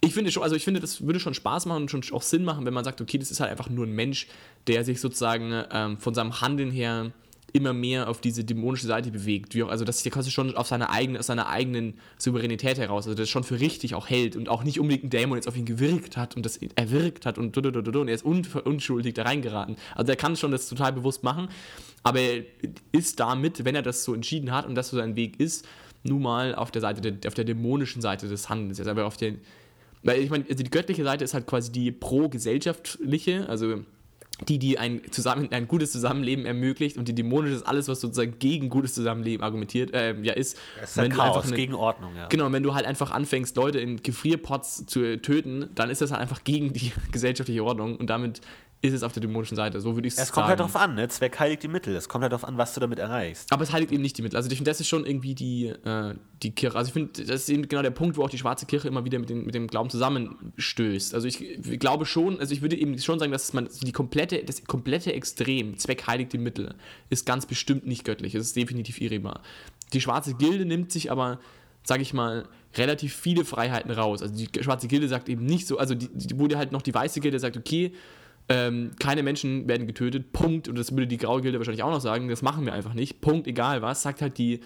ich finde schon, also ich finde, das würde schon Spaß machen und schon auch Sinn machen, wenn man sagt, okay, das ist halt einfach nur ein Mensch, der sich sozusagen ähm, von seinem Handeln her immer mehr auf diese dämonische Seite bewegt. Wie auch, also dass sich der quasi schon auf seine eigene, aus seiner eigenen Souveränität heraus, also das schon für richtig auch hält und auch nicht unbedingt ein Dämon jetzt auf ihn gewirkt hat und das erwirkt hat und, und er ist un, unschuldig da reingeraten. Also er kann schon das total bewusst machen, aber er ist damit, wenn er das so entschieden hat und das so sein Weg ist, nun mal auf der Seite, der, auf der dämonischen Seite des Handelns. Aber auf der, weil ich meine, also die göttliche Seite ist halt quasi die pro-gesellschaftliche, also die, die ein, zusammen, ein gutes Zusammenleben ermöglicht und die dämonische ist alles, was sozusagen gegen gutes Zusammenleben argumentiert, äh, ja ist. Das ist wenn du Chaos einfach eine- gegen Ordnung, ja. Genau, wenn du halt einfach anfängst, Leute in Gefrierpots zu töten, dann ist das halt einfach gegen die gesellschaftliche Ordnung und damit ist es auf der dämonischen Seite. So würde ich es Es sagen. kommt halt drauf an, ne? Zweck heiligt die Mittel. Es kommt halt darauf an, was du damit erreichst. Aber es heiligt eben nicht die Mittel. Also ich finde, das ist schon irgendwie die, äh, die Kirche. Also ich finde, das ist eben genau der Punkt, wo auch die schwarze Kirche immer wieder mit, den, mit dem Glauben zusammenstößt. Also ich, ich glaube schon, also ich würde eben schon sagen, dass man die komplette, das komplette Extrem, Zweck heiligt die Mittel, ist ganz bestimmt nicht göttlich. Es ist definitiv irrebar. Die schwarze Gilde nimmt sich aber, sage ich mal, relativ viele Freiheiten raus. Also die schwarze Gilde sagt eben nicht so, also die, die wurde halt noch die weiße Gilde sagt, okay, ähm, keine Menschen werden getötet, Punkt. Und das würde die graue Gilde wahrscheinlich auch noch sagen, das machen wir einfach nicht, Punkt, egal was, sagt halt die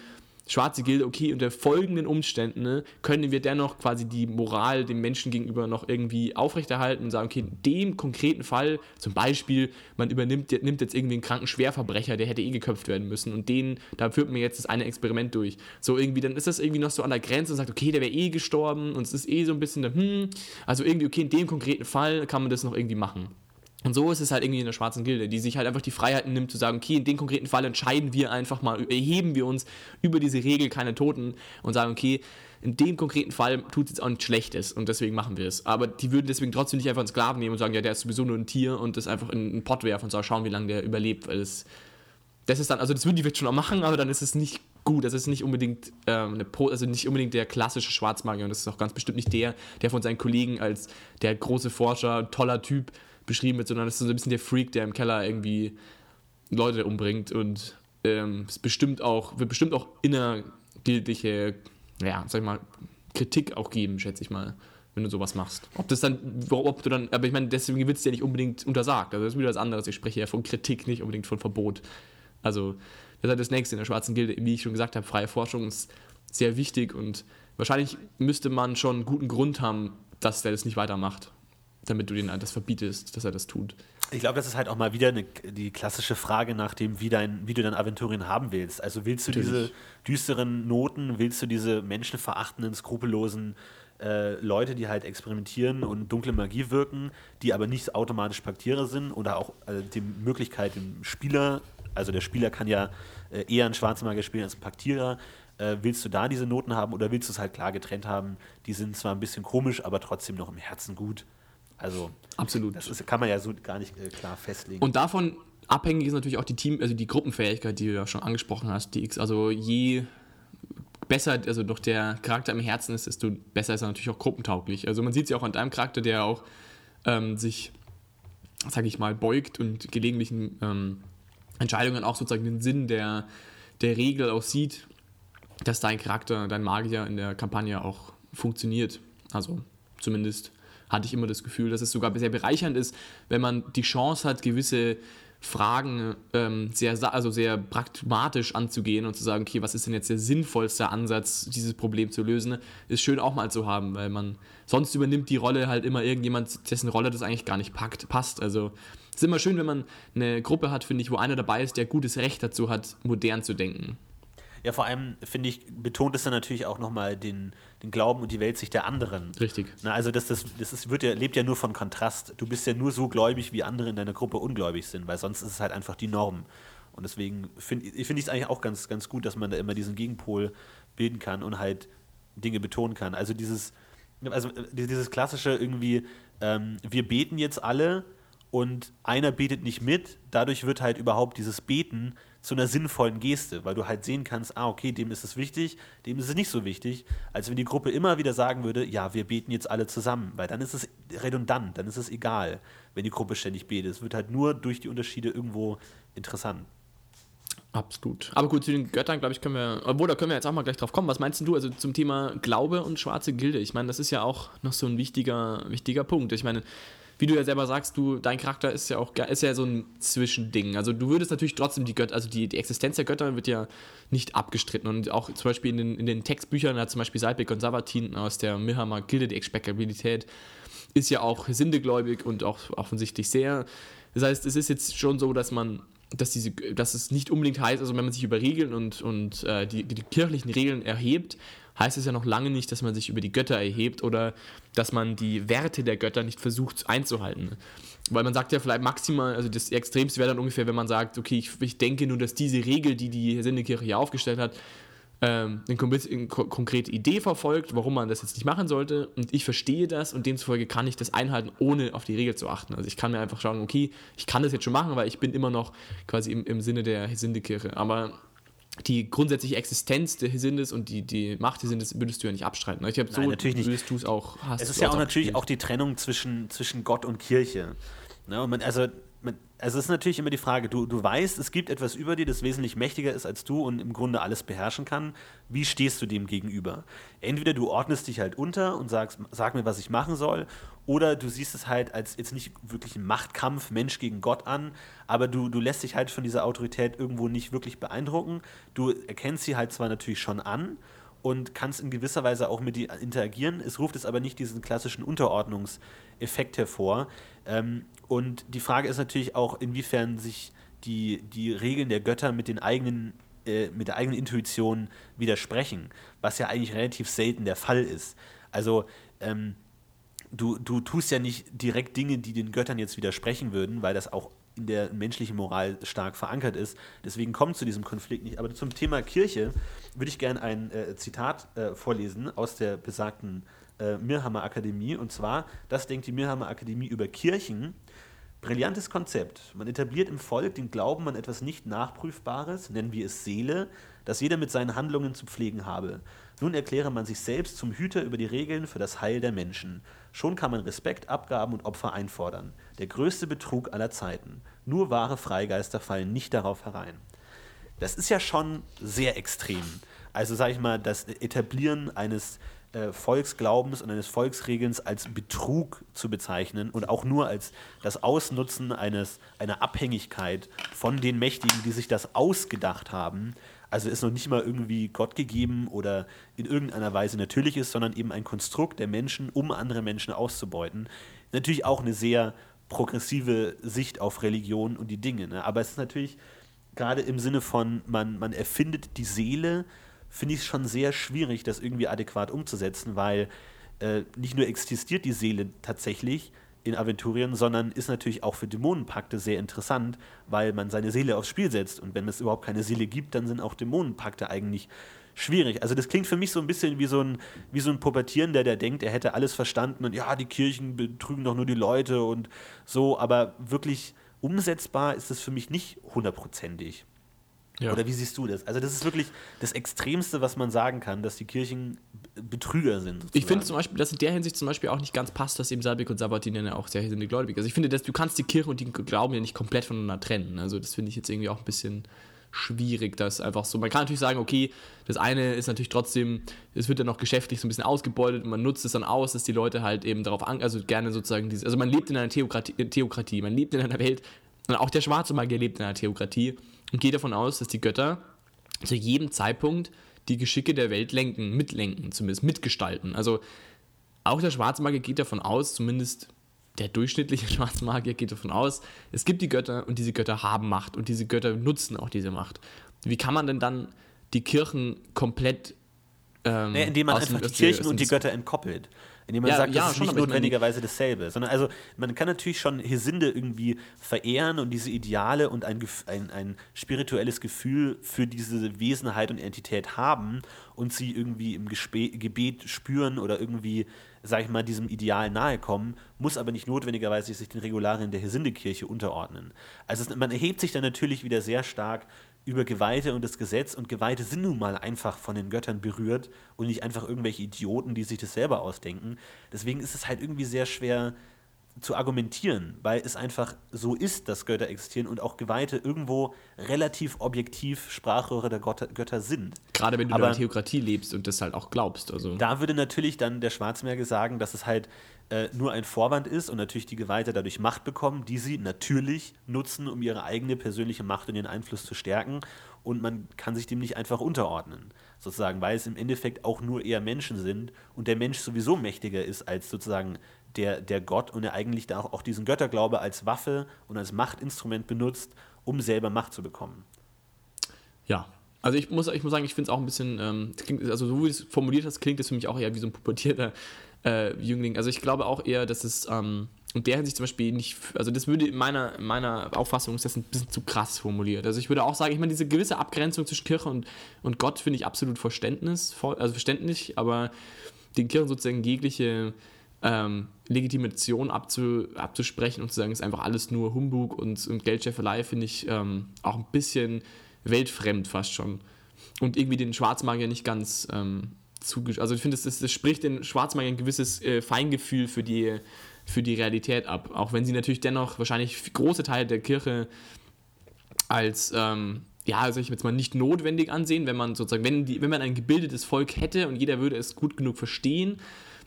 schwarze Gilde, okay, unter folgenden Umständen ne, können wir dennoch quasi die Moral dem Menschen gegenüber noch irgendwie aufrechterhalten und sagen, okay, in dem konkreten Fall, zum Beispiel, man übernimmt nimmt jetzt irgendwie einen kranken Schwerverbrecher, der hätte eh geköpft werden müssen und den, da führt man jetzt das eine Experiment durch. So irgendwie, dann ist das irgendwie noch so an der Grenze und sagt, okay, der wäre eh gestorben und es ist eh so ein bisschen, hm, also irgendwie, okay, in dem konkreten Fall kann man das noch irgendwie machen. Und so ist es halt irgendwie in der schwarzen Gilde, die sich halt einfach die Freiheiten nimmt, zu sagen, okay, in dem konkreten Fall entscheiden wir einfach mal, erheben wir uns über diese Regel keine Toten und sagen, okay, in dem konkreten Fall tut es jetzt auch nichts Schlechtes und deswegen machen wir es. Aber die würden deswegen trotzdem nicht einfach einen Sklaven nehmen und sagen, ja, der ist sowieso nur ein Tier und das einfach in einen Pott werfen und sagen, schauen, wie lange der überlebt, weil das, das ist dann, also das würden die vielleicht schon auch machen, aber dann ist es nicht gut. Das ist nicht unbedingt ähm, eine also nicht unbedingt der klassische Schwarzmagier und das ist auch ganz bestimmt nicht der, der von seinen Kollegen als der große Forscher, toller Typ beschrieben wird, sondern das ist so ein bisschen der Freak, der im Keller irgendwie Leute umbringt und ähm, es bestimmt auch, wird bestimmt auch innergildige, ja, sag ich mal, Kritik auch geben, schätze ich mal, wenn du sowas machst. Ob das dann, ob du dann, aber ich meine, deswegen wird es ja nicht unbedingt untersagt. Also das ist wieder was anderes. Ich spreche ja von Kritik, nicht unbedingt von Verbot. Also, das ist halt das nächste in der schwarzen Gilde. Wie ich schon gesagt habe, freie Forschung ist sehr wichtig und wahrscheinlich müsste man schon einen guten Grund haben, dass der das nicht weitermacht, damit du den das verbietest, dass er das tut. Ich glaube, das ist halt auch mal wieder eine, die klassische Frage nach dem, wie, dein, wie du dein Aventurien haben willst. Also willst du Natürlich. diese düsteren Noten, willst du diese menschenverachtenden, skrupellosen äh, Leute, die halt experimentieren und dunkle Magie wirken, die aber nicht automatisch Paktiere sind oder auch äh, die Möglichkeit dem Spieler, also der Spieler kann ja äh, eher einen Schwarzmagier spielen als einen Paktierer, äh, willst du da diese Noten haben oder willst du es halt klar getrennt haben? Die sind zwar ein bisschen komisch, aber trotzdem noch im Herzen gut. Also Absolut. das ist, kann man ja so gar nicht äh, klar festlegen. Und davon abhängig ist natürlich auch die Team, also die Gruppenfähigkeit, die du ja schon angesprochen hast. Die, X- also je besser, also doch der Charakter im Herzen ist, desto besser ist er natürlich auch gruppentauglich. Also man sieht es ja auch an deinem Charakter, der auch ähm, sich, sag ich mal, beugt und gelegentlichen ähm, Entscheidungen auch sozusagen den Sinn der, der Regel auch sieht, dass dein Charakter, dein Magier in der Kampagne auch funktioniert. Also zumindest hatte ich immer das Gefühl, dass es sogar sehr bereichernd ist, wenn man die Chance hat, gewisse Fragen ähm, sehr, also sehr pragmatisch anzugehen und zu sagen, okay, was ist denn jetzt der sinnvollste Ansatz, dieses Problem zu lösen, ist schön auch mal zu haben, weil man sonst übernimmt die Rolle halt immer irgendjemand, dessen Rolle das eigentlich gar nicht packt, passt. Also es ist immer schön, wenn man eine Gruppe hat, finde ich, wo einer dabei ist, der gutes Recht dazu hat, modern zu denken. Ja, vor allem, finde ich, betont es dann natürlich auch nochmal den, den Glauben und die Weltsicht der anderen. Richtig. Na, also das, das, das ist, wird ja, lebt ja nur von Kontrast. Du bist ja nur so gläubig, wie andere in deiner Gruppe ungläubig sind, weil sonst ist es halt einfach die Norm. Und deswegen finde find ich es eigentlich auch ganz, ganz gut, dass man da immer diesen Gegenpol bilden kann und halt Dinge betonen kann. Also dieses, also äh, dieses klassische irgendwie, ähm, wir beten jetzt alle und einer betet nicht mit, dadurch wird halt überhaupt dieses Beten zu einer sinnvollen Geste, weil du halt sehen kannst, ah, okay, dem ist es wichtig, dem ist es nicht so wichtig, als wenn die Gruppe immer wieder sagen würde, ja, wir beten jetzt alle zusammen, weil dann ist es redundant, dann ist es egal, wenn die Gruppe ständig betet. Es wird halt nur durch die Unterschiede irgendwo interessant. Absolut. Aber gut, zu den Göttern, glaube ich, können wir, obwohl, da können wir jetzt auch mal gleich drauf kommen. Was meinst du also zum Thema Glaube und schwarze Gilde? Ich meine, das ist ja auch noch so ein wichtiger, wichtiger Punkt. Ich meine, wie du ja selber sagst, du, dein Charakter ist ja auch ist ja so ein Zwischending. Also du würdest natürlich trotzdem die Götter, also die, die Existenz der Götter wird ja nicht abgestritten. Und auch zum Beispiel in den, in den Textbüchern hat zum Beispiel Salbeck und Savatin aus der Mirhammer Gilde die Expekabilität ist ja auch sindegläubig und auch offensichtlich sehr. Das heißt, es ist jetzt schon so, dass man, dass diese, dass es nicht unbedingt heißt, also wenn man sich über Regeln und, und äh, die, die kirchlichen Regeln erhebt, heißt es ja noch lange nicht, dass man sich über die Götter erhebt oder dass man die Werte der Götter nicht versucht einzuhalten. Weil man sagt ja vielleicht maximal, also das Extremste wäre dann ungefähr, wenn man sagt, okay, ich, ich denke nur, dass diese Regel, die die Sendekirche hier aufgestellt hat, ähm, eine, konkrete Idee verfolgt, warum man das jetzt nicht machen sollte. Und ich verstehe das und demzufolge kann ich das einhalten, ohne auf die Regel zu achten. Also ich kann mir einfach schauen, okay, ich kann das jetzt schon machen, weil ich bin immer noch quasi im, im Sinne der Hesindekirche. Aber die grundsätzliche Existenz der Hesindes und die, die Macht Hesindes würdest du ja nicht abstreiten. Ich habe so, natürlich nicht. würdest du es auch hast. Es ist ja auch natürlich auch die Trennung zwischen, zwischen Gott und Kirche. Ne? Und man, also also es ist natürlich immer die Frage, du, du weißt, es gibt etwas über dir, das wesentlich mächtiger ist als du und im Grunde alles beherrschen kann. Wie stehst du dem gegenüber? Entweder du ordnest dich halt unter und sagst, sag mir, was ich machen soll, oder du siehst es halt als jetzt nicht wirklich einen Machtkampf Mensch gegen Gott an, aber du, du lässt dich halt von dieser Autorität irgendwo nicht wirklich beeindrucken. Du erkennst sie halt zwar natürlich schon an und kannst in gewisser Weise auch mit ihr interagieren. Es ruft es aber nicht diesen klassischen Unterordnungseffekt hervor. Ähm, und die Frage ist natürlich auch, inwiefern sich die, die Regeln der Götter mit den eigenen äh, mit der eigenen Intuition widersprechen, was ja eigentlich relativ selten der Fall ist. Also ähm, du, du tust ja nicht direkt Dinge, die den Göttern jetzt widersprechen würden, weil das auch in der menschlichen Moral stark verankert ist. Deswegen kommt zu diesem Konflikt nicht. Aber zum Thema Kirche würde ich gerne ein äh, Zitat äh, vorlesen aus der besagten äh, Mirhammer Akademie. Und zwar, das denkt die Mirhammer Akademie über Kirchen. Brillantes Konzept. Man etabliert im Volk den Glauben an etwas nicht Nachprüfbares, nennen wir es Seele, das jeder mit seinen Handlungen zu pflegen habe. Nun erkläre man sich selbst zum Hüter über die Regeln für das Heil der Menschen. Schon kann man Respekt, Abgaben und Opfer einfordern. Der größte Betrug aller Zeiten. Nur wahre Freigeister fallen nicht darauf herein. Das ist ja schon sehr extrem. Also sage ich mal, das Etablieren eines äh, Volksglaubens und eines Volksregelns als Betrug zu bezeichnen und auch nur als das Ausnutzen eines, einer Abhängigkeit von den Mächtigen, die sich das ausgedacht haben. Also ist noch nicht mal irgendwie Gott gegeben oder in irgendeiner Weise natürlich ist, sondern eben ein Konstrukt der Menschen, um andere Menschen auszubeuten. Natürlich auch eine sehr progressive Sicht auf Religion und die Dinge. Ne? Aber es ist natürlich gerade im Sinne von, man, man erfindet die Seele, finde ich es schon sehr schwierig, das irgendwie adäquat umzusetzen, weil äh, nicht nur existiert die Seele tatsächlich in Aventurien, sondern ist natürlich auch für Dämonenpakte sehr interessant, weil man seine Seele aufs Spiel setzt. Und wenn es überhaupt keine Seele gibt, dann sind auch Dämonenpakte eigentlich schwierig. Also das klingt für mich so ein bisschen wie so ein, wie so ein Pubertierender, der denkt, er hätte alles verstanden und ja, die Kirchen betrügen doch nur die Leute und so, aber wirklich umsetzbar ist es für mich nicht hundertprozentig. Ja. Oder wie siehst du das? Also, das ist wirklich das Extremste, was man sagen kann, dass die Kirchen Betrüger sind. Sozusagen. Ich finde zum Beispiel, dass in der Hinsicht zum Beispiel auch nicht ganz passt, dass eben Salbik und Sabatin ja auch sehr sind gläubig. Also, ich finde, dass du kannst die Kirche und den Glauben ja nicht komplett voneinander trennen. Also, das finde ich jetzt irgendwie auch ein bisschen schwierig, das einfach so. Man kann natürlich sagen, okay, das eine ist natürlich trotzdem, es wird ja noch geschäftlich so ein bisschen ausgebeutet und man nutzt es dann aus, dass die Leute halt eben darauf an, also gerne sozusagen diese, also man lebt in einer Theokratie, Theokratie man lebt in einer Welt, und auch der schwarze Magier lebt in einer Theokratie und geht davon aus, dass die Götter zu jedem Zeitpunkt die Geschicke der Welt lenken, mitlenken, zumindest mitgestalten. Also auch der schwarze Magier geht davon aus, zumindest der durchschnittliche schwarze Magier geht davon aus, es gibt die Götter und diese Götter haben Macht und diese Götter nutzen auch diese Macht. Wie kann man denn dann die Kirchen komplett ähm, naja, indem man einfach die Kirchen und die Götter entkoppelt. Indem man ja, sagt, das ja, ist nicht notwendigerweise dasselbe. Sondern also, man kann natürlich schon Hesinde irgendwie verehren und diese Ideale und ein, ein, ein spirituelles Gefühl für diese Wesenheit und Entität haben und sie irgendwie im Gespe Gebet spüren oder irgendwie, sag ich mal, diesem Ideal nahe kommen, muss aber nicht notwendigerweise sich den Regularien der Hesindekirche unterordnen. Also es, man erhebt sich dann natürlich wieder sehr stark über Geweihte und das Gesetz und Geweihte sind nun mal einfach von den Göttern berührt und nicht einfach irgendwelche Idioten, die sich das selber ausdenken. Deswegen ist es halt irgendwie sehr schwer zu argumentieren, weil es einfach so ist, dass Götter existieren und auch Geweihte irgendwo relativ objektiv Sprachrohre der Götter, sind. Gerade wenn du Aber in der Theokratie lebst und das halt auch glaubst. Also. Da würde natürlich dann der Schwarzmeerge sagen, dass es halt äh, nur ein Vorwand ist und natürlich die Geweihte dadurch Macht bekommen, die sie natürlich nutzen, um ihre eigene persönliche Macht und ihren Einfluss zu stärken. Und man kann sich dem nicht einfach unterordnen, sozusagen, weil es im Endeffekt auch nur eher Menschen sind und der Mensch sowieso mächtiger ist als sozusagen der, der Gott und er eigentlich da auch, auch diesen Götterglaube als Waffe und als Machtinstrument benutzt, um selber Macht zu bekommen. Ja, Also ich muss, ich muss sagen, ich finde es auch ein bisschen, ähm, klingt, also so wie du es formuliert hast, klingt es für mich auch eher wie so ein pubertierter äh, Jüngling. Also ich glaube auch eher, dass es ähm, in der Hinsicht zum Beispiel nicht, also das würde in meiner, meiner Auffassung ist das ein bisschen zu krass formuliert. Also ich würde auch sagen, ich meine, diese gewisse Abgrenzung zwischen Kirche und, und Gott finde ich absolut verständnisvoll, also verständlich, aber den Kirchen sozusagen jegliche ähm, Legitimation abzu, abzusprechen und zu sagen, ist einfach alles nur Humbug und, und Geldscheffelei, finde ich ähm, auch ein bisschen weltfremd fast schon. Und irgendwie den Schwarzmagier nicht ganz ähm, zugesch... Also ich finde, das, spricht den Schwarzmagier ein gewisses äh, Feingefühl für die, für die Realität ab. Auch wenn sie natürlich dennoch wahrscheinlich große Teile der Kirche als... Ähm, ja, also ich jetzt mal nicht notwendig ansehen, wenn man sozusagen, wenn, die, wenn man ein gebildetes Volk hätte und jeder würde es gut genug verstehen,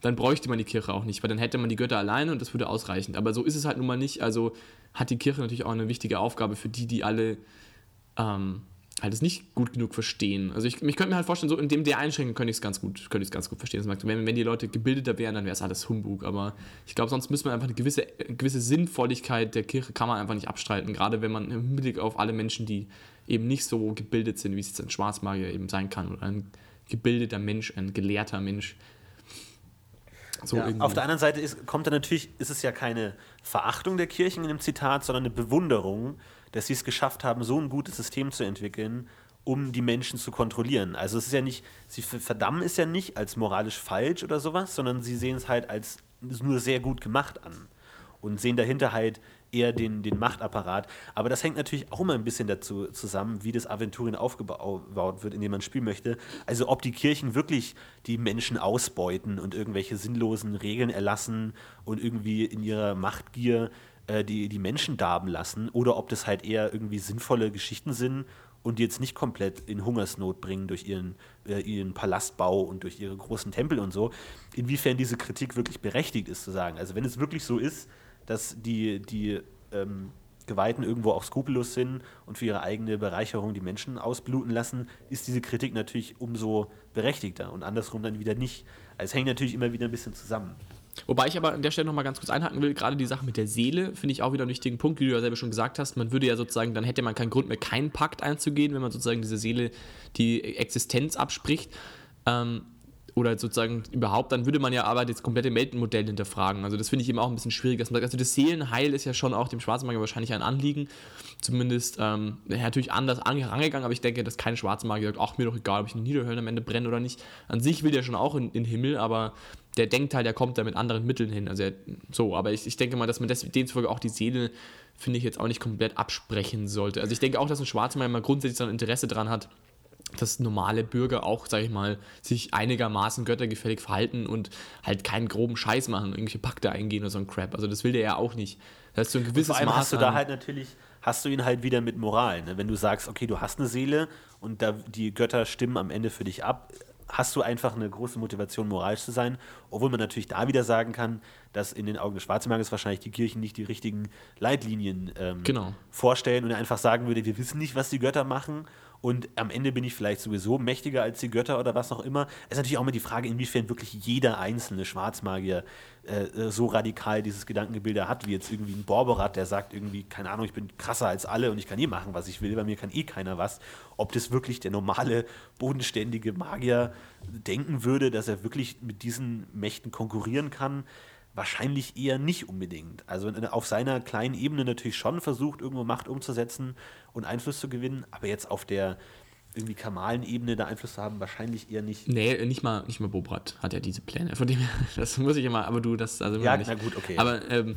dann bräuchte man die Kirche auch nicht, weil dann hätte man die Götter alleine und das würde ausreichen. Aber so ist es halt nun mal nicht. Also hat die Kirche natürlich auch eine wichtige Aufgabe für die, die alle ähm, halt es nicht gut genug verstehen. Also ich, ich könnte mir halt vorstellen, so in dem der Einschränkung könnte ich es ganz gut, könnte ich es ganz gut verstehen. Wenn, wenn die Leute gebildeter wären, dann wäre es alles Humbug. Aber ich glaube, sonst müsste man einfach eine gewisse, eine gewisse Sinnvolligkeit der Kirche kann man einfach nicht abstreiten. Gerade wenn man im Hinblick auf alle Menschen, die eben nicht so gebildet sind, wie es jetzt ein Schwarzmagier eben sein kann oder ein gebildeter Mensch, ein gelehrter Mensch. So ja, auf der anderen Seite ist, kommt dann natürlich, ist es ja keine Verachtung der Kirchen in dem Zitat, sondern eine Bewunderung dass sie es geschafft haben, so ein gutes System zu entwickeln, um die Menschen zu kontrollieren. Also es ist ja nicht, sie verdammen es ja nicht als moralisch falsch oder sowas, sondern sie sehen es halt als nur sehr gut gemacht an und sehen dahinter halt eher den, den Machtapparat. Aber das hängt natürlich auch immer ein bisschen dazu zusammen, wie das Aventurien aufgebaut wird, in dem man spielen möchte. Also ob die Kirchen wirklich die Menschen ausbeuten und irgendwelche sinnlosen Regeln erlassen und irgendwie in ihrer Machtgier äh, die, die Menschen darben lassen oder ob das halt eher irgendwie sinnvolle Geschichten sind und die jetzt nicht komplett in Hungersnot bringen durch ihren, äh, ihren Palastbau und durch ihre großen Tempel und so. Inwiefern diese Kritik wirklich berechtigt ist zu sagen. Also wenn es wirklich so ist, dass die, die ähm, Geweihten irgendwo auch skrupellos sind und für ihre eigene Bereicherung die Menschen ausbluten lassen, ist diese Kritik natürlich umso berechtigter und andersrum dann wieder nicht. Also es hängt natürlich immer wieder ein bisschen zusammen. Wobei ich aber an der Stelle nochmal ganz kurz einhaken will, gerade die Sache mit der Seele finde ich auch wieder einen wichtigen Punkt, wie du ja selber schon gesagt hast. Man würde ja sozusagen, dann hätte man keinen Grund mehr, keinen Pakt einzugehen, wenn man sozusagen diese Seele die Existenz abspricht. Ähm, oder sozusagen überhaupt, dann würde man ja aber das komplette Meldenmodell hinterfragen. Also das finde ich eben auch ein bisschen schwierig. Also das Seelenheil ist ja schon auch dem Schwarzmagier wahrscheinlich ein Anliegen. Zumindest ähm, natürlich anders angegangen, aber ich denke, dass kein Schwarzmagier sagt, ach, mir doch egal, ob ich in Niederhöllen am Ende brenne oder nicht. An sich will der schon auch in den Himmel, aber der denkt halt, er kommt da mit anderen Mitteln hin. Also er, so, aber ich, ich denke mal, dass man des, demzufolge auch die Seele, finde ich, jetzt auch nicht komplett absprechen sollte. Also ich denke auch, dass ein Schwarzmeier mal grundsätzlich so ein Interesse daran hat, dass normale Bürger auch, sag ich mal, sich einigermaßen göttergefällig verhalten und halt keinen groben Scheiß machen, irgendwelche Pakte eingehen oder so ein Crap. Also das will der ja auch nicht. Das ist so ein gewisses und vor allem Maß hast du da halt natürlich, hast du ihn halt wieder mit Moral. Ne? Wenn du sagst, okay, du hast eine Seele und da die Götter stimmen am Ende für dich ab, hast du einfach eine große Motivation, moralisch zu sein. Obwohl man natürlich da wieder sagen kann, dass in den Augen des Schwarzenberges wahrscheinlich die Kirchen nicht die richtigen Leitlinien ähm, genau. vorstellen und er einfach sagen würde, wir wissen nicht, was die Götter machen und am Ende bin ich vielleicht sowieso mächtiger als die Götter oder was auch immer. Es ist natürlich auch immer die Frage, inwiefern wirklich jeder einzelne Schwarzmagier äh, äh, so radikal dieses Gedankengebilde hat, wie jetzt irgendwie ein Borberat, der sagt irgendwie, keine Ahnung, ich bin krasser als alle und ich kann eh machen, was ich will, bei mir kann eh keiner was. Ob das wirklich der normale, bodenständige Magier denken würde, dass er wirklich mit diesen Mächten konkurrieren kann, Wahrscheinlich eher nicht unbedingt. Also auf seiner kleinen Ebene natürlich schon versucht, irgendwo Macht umzusetzen und Einfluss zu gewinnen, aber jetzt auf der irgendwie kamalen Ebene da Einfluss zu haben, wahrscheinlich eher nicht. Nee, nicht mal, nicht mal Bobrat hat ja diese Pläne. Von dem das muss ich immer, aber du, das, also Ja, nicht. na gut, okay. Aber ähm,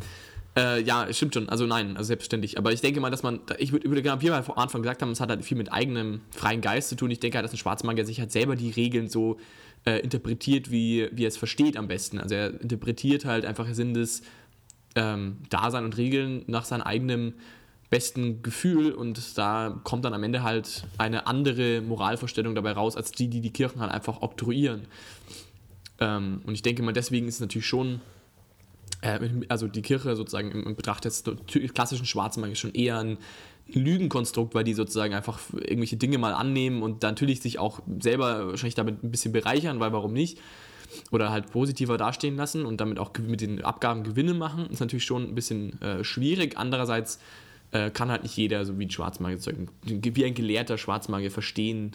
äh, ja, stimmt schon. Also nein, also selbstverständlich. Aber ich denke mal, dass man, ich würde, würde wie wir am Anfang gesagt haben, es hat halt viel mit eigenem freien Geist zu tun. Ich denke halt, dass ein Schwarzmagier sich halt selber die Regeln so äh, interpretiert, wie, wie er es versteht am besten. Also er interpretiert halt einfach Sinn des ähm, Dasein und Regeln nach seinem eigenen besten Gefühl und da kommt dann am Ende halt eine andere Moralvorstellung dabei raus, als die, die die Kirchen halt einfach oktroyieren. Ähm, und ich denke mal, deswegen ist es natürlich schon, äh, also die Kirche sozusagen im, im Betracht des klassischen Schwarzmagier schon eher ein Lügenkonstrukt, weil die sozusagen einfach irgendwelche Dinge mal annehmen und natürlich sich auch selber wahrscheinlich damit ein bisschen bereichern, weil warum nicht? Oder halt positiver dastehen lassen und damit auch mit den Abgaben Gewinne machen, ist natürlich schon ein bisschen äh, schwierig. Andererseits äh, kann halt nicht jeder, so wie ein Schwarzmagier, wie ein gelehrter Schwarzmagier verstehen,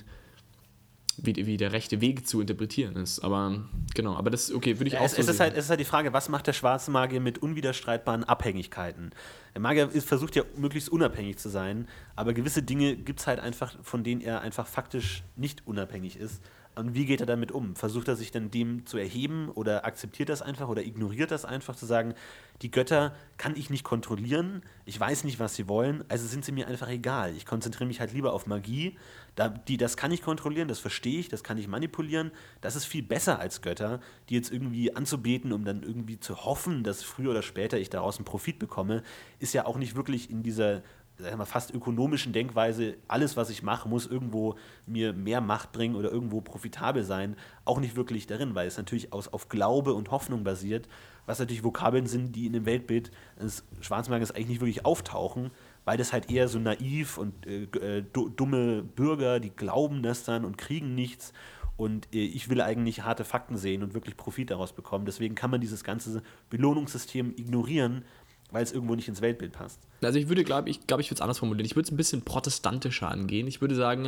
wie, wie der rechte Weg zu interpretieren ist. Aber genau, aber das, okay, würde ich ja, auch es, so es, ist halt, es ist halt die Frage, was macht der schwarze Magier mit unwiderstreitbaren Abhängigkeiten? Der Magier ist, versucht ja möglichst unabhängig zu sein, aber gewisse Dinge gibt es halt einfach, von denen er einfach faktisch nicht unabhängig ist. Und wie geht er damit um? Versucht er sich dann dem zu erheben oder akzeptiert das einfach oder ignoriert das einfach, zu sagen, die Götter kann ich nicht kontrollieren, ich weiß nicht, was sie wollen, also sind sie mir einfach egal. Ich konzentriere mich halt lieber auf Magie. Da, die, das kann ich kontrollieren, das verstehe ich, das kann ich manipulieren. Das ist viel besser als Götter, die jetzt irgendwie anzubeten, um dann irgendwie zu hoffen, dass früher oder später ich daraus einen Profit bekomme, ist ja auch nicht wirklich in dieser sagen wir, fast ökonomischen Denkweise, alles, was ich mache, muss irgendwo mir mehr Macht bringen oder irgendwo profitabel sein, auch nicht wirklich darin, weil es natürlich aus, auf Glaube und Hoffnung basiert, was natürlich Vokabeln sind, die in dem Weltbild des Schwarzmarktes eigentlich nicht wirklich auftauchen, weil das halt eher so naiv und äh, äh, dumme Bürger, die glauben das dann und kriegen nichts. Und äh, ich will eigentlich harte Fakten sehen und wirklich Profit daraus bekommen. Deswegen kann man dieses ganze Belohnungssystem ignorieren, weil es irgendwo nicht ins Weltbild passt. Also ich würde, glaube ich, glaube ich, würde es anders formulieren. Ich würde es ein bisschen protestantischer angehen. Ich würde sagen,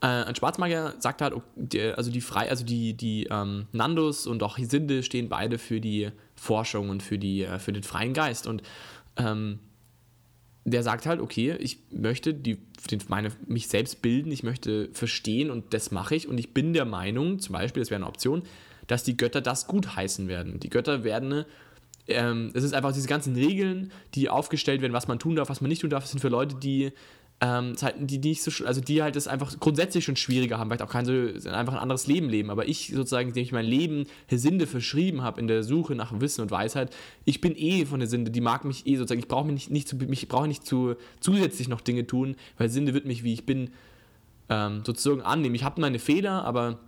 äh, ein Schwarzmagier sagt halt, also die Frei, also die, die ähm, Nandos und auch Hisinde stehen beide für die Forschung und für, die, äh, für den freien Geist. Und ähm, der sagt halt, okay, ich möchte die, den, meine, mich selbst bilden, ich möchte verstehen und das mache ich. Und ich bin der Meinung, zum Beispiel, das wäre eine Option, dass die Götter das gut heißen werden. Die Götter werden ähm, es ist einfach diese ganzen Regeln, die aufgestellt werden, was man tun darf, was man nicht tun darf, sind für Leute, die ähm, halt, die, nicht so, also die halt das einfach grundsätzlich schon schwieriger haben, vielleicht auch kein so, einfach ein anderes Leben leben. Aber ich sozusagen, indem ich mein Leben Hesinde verschrieben habe in der Suche nach Wissen und Weisheit, ich bin eh von der Sinde, die mag mich eh sozusagen, ich brauche mich nicht, nicht zu, mich brauche nicht zu zusätzlich noch Dinge tun, weil Sinde wird mich, wie ich bin, ähm, sozusagen annehmen. Ich habe meine Fehler, aber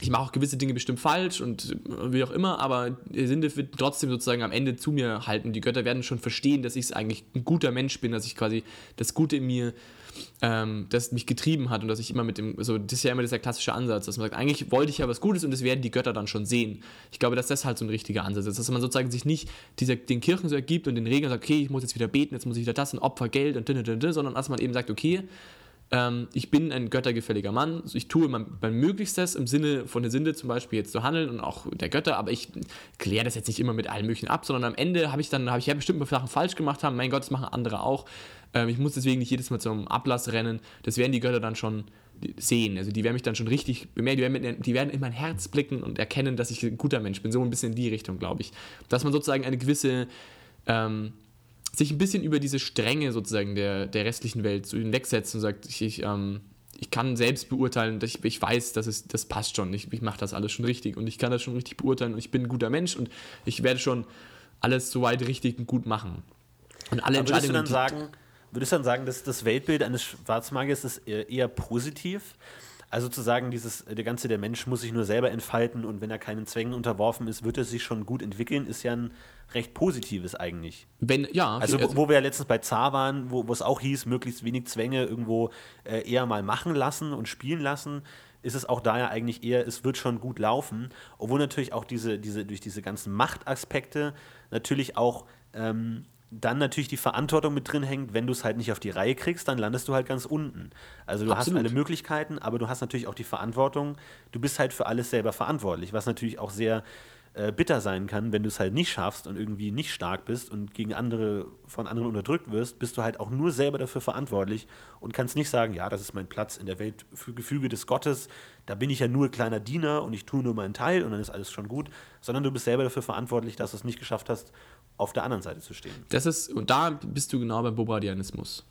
ich mache auch gewisse Dinge bestimmt falsch und wie auch immer, aber der Sinde wird trotzdem sozusagen am Ende zu mir halten. Die Götter werden schon verstehen, dass ich eigentlich ein guter Mensch bin, dass ich quasi das Gute in mir, ähm, das mich getrieben hat und dass ich immer mit dem, so, das ist ja immer dieser klassische Ansatz, dass man sagt, eigentlich wollte ich ja was Gutes und das werden die Götter dann schon sehen. Ich glaube, dass das halt so ein richtiger Ansatz ist, dass man sozusagen sich nicht dieser, den Kirchen so ergibt und den Regeln sagt, okay, ich muss jetzt wieder beten, jetzt muss ich wieder das, ein Opfer, Geld und sondern dass man eben sagt, okay, ähm, ich bin ein göttergefälliger Mann, ich tue mein, mein, Möglichstes im Sinne von der Sinde zum Beispiel jetzt zu handeln und auch der Götter, aber ich kläre das jetzt nicht immer mit allen möglichen ab, sondern am Ende habe ich dann, habe ich ja bestimmt Sachen falsch gemacht haben, mein Gott, das machen andere auch. Ähm, ich muss deswegen nicht jedes Mal zum Ablass rennen, das werden die Götter dann schon sehen. Also die werden mich dann schon richtig bemerken, die werden, die werden in mein Herz blicken und erkennen, dass ich ein guter Mensch bin. So ein bisschen in die Richtung, glaube ich. Dass man sozusagen eine gewisse ähm, sich ein bisschen über diese Stränge sozusagen der, der restlichen Welt so hinwegsetzt und sagt, ich, ich, ähm, ich kann selbst beurteilen, ich, ich weiß, dass es, das passt schon, ich, ich mache das alles schon richtig und ich kann das schon richtig beurteilen und ich bin ein guter Mensch und ich werde schon alles soweit richtig und gut machen. Und alle Aber Entscheidungen. Würdest du dann sagen, würdest du dann sagen, dass das Weltbild eines Schwarzmagiers ist eher positiv? Also zu sagen, dieses, der ganze der Mensch muss sich nur selber entfalten und wenn er keinen Zwängen unterworfen ist, wird er sich schon gut entwickeln, ist ja ein recht positives eigentlich. Wenn, ja. Also, wo, wo wir ja letztens bei Zar waren, wo, wo es auch hieß, möglichst wenig Zwänge irgendwo äh, eher mal machen lassen und spielen lassen, ist es auch da ja eigentlich eher, es wird schon gut laufen, obwohl natürlich auch diese, diese, durch diese ganzen Machtaspekte natürlich auch ähm, dann natürlich die Verantwortung mit drin hängt, wenn du es halt nicht auf die Reihe kriegst, dann landest du halt ganz unten. Also du Absolut. hast alle Möglichkeiten, aber du hast natürlich auch die Verantwortung, du bist halt für alles selber verantwortlich, was natürlich auch sehr äh, bitter sein kann, wenn du es halt nicht schaffst und irgendwie nicht stark bist und gegen andere von anderen unterdrückt wirst, bist du halt auch nur selber dafür verantwortlich und kannst nicht sagen, ja, das ist mein Platz in der Welt für Gefüge des Gottes, da bin ich ja nur kleiner Diener und ich tue nur meinen Teil und dann ist alles schon gut, sondern du bist selber dafür verantwortlich, dass du es nicht geschafft hast, auf der anderen Seite zu stehen. Das ist, und da bist du genau beim Bobradianismus.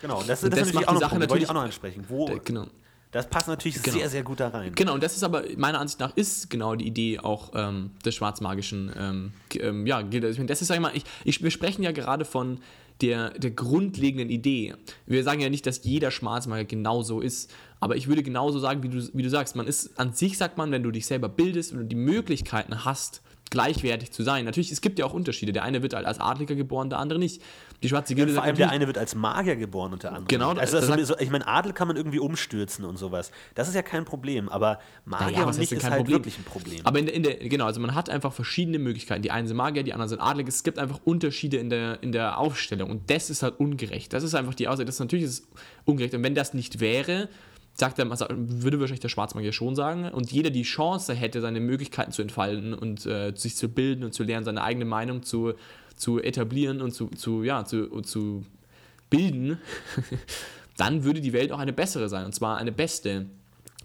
Genau, und das, Und das, das ist natürlich auch die noch, Sache Punkt, natürlich- auch noch ansprechen. Wo, Da- Genau. das passt natürlich Genau. sehr, sehr gut da rein. Genau, und das ist aber meiner Ansicht nach ist genau die Idee auch ähm, des schwarzmagischen, ähm, ähm, ja, das ist, sag ich mal, ich, ich, wir sprechen ja gerade von der, der grundlegenden Idee. Wir sagen ja nicht, dass jeder Schwarzmagier genauso ist, aber ich würde genauso sagen, wie du, wie du sagst, man ist, an sich sagt man, wenn du dich selber bildest und du die Möglichkeiten hast, gleichwertig zu sein. Natürlich, es gibt ja auch Unterschiede. Der eine wird halt als Adliger geboren, der andere nicht. Die schwarze Gilde Vor sagt allem der natürlich- eine wird als Magier geboren unter anderem. Genau, also das das sagt- ich meine, Adel kann man irgendwie umstürzen und sowas. Das ist ja kein Problem, aber Magier und heißt nicht ist kein halt Problem? wirklich ein Problem. Aber in der, in der, genau, also man hat einfach verschiedene Möglichkeiten. Die einen sind Magier, die anderen sind Adlige. Es gibt einfach Unterschiede in der, in der Aufstellung und das ist halt ungerecht. Das ist einfach die Aussage, das ist natürlich ist es ungerecht. Und wenn das nicht wäre, sagt er, also würde wahrscheinlich der Schwarzmagier schon sagen, und jeder die Chance hätte, seine Möglichkeiten zu entfalten und äh, sich zu bilden und zu lernen, seine eigene Meinung zu, zu etablieren und zu, zu, ja, zu, zu bilden, dann würde die Welt auch eine bessere sein, und zwar eine beste.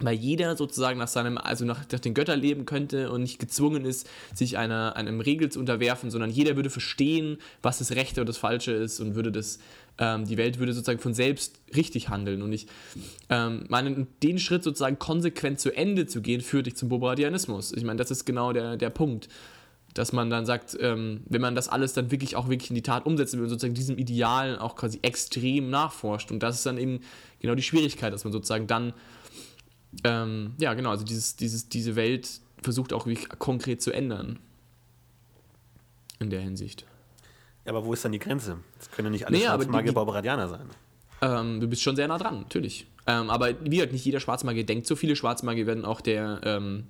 Weil jeder sozusagen nach seinem, also nach, nach den Göttern leben könnte und nicht gezwungen ist, sich einer, einem Regel zu unterwerfen, sondern jeder würde verstehen, was das Rechte und das Falsche ist und würde das, ähm, die Welt würde sozusagen von selbst richtig handeln. Und ich ähm, meine, den Schritt sozusagen konsequent zu Ende zu gehen, führt dich zum Bobardianismus. Ich meine, das ist genau der, der Punkt dass man dann sagt, ähm, wenn man das alles dann wirklich auch wirklich in die Tat umsetzen will und sozusagen diesem Ideal auch quasi extrem nachforscht. Und das ist dann eben genau die Schwierigkeit, dass man sozusagen dann, ähm, ja genau, also dieses, dieses, diese Welt versucht auch wirklich konkret zu ändern. In der Hinsicht. Ja, aber wo ist dann die Grenze? Das können ja nicht alle Nee, Schwarzmagier Barbaradianer sein. Ähm, du bist schon sehr nah dran, natürlich. Ähm, aber wie gesagt, nicht jeder Schwarzmagier denkt so. Viele Schwarzmagier werden auch der, ähm,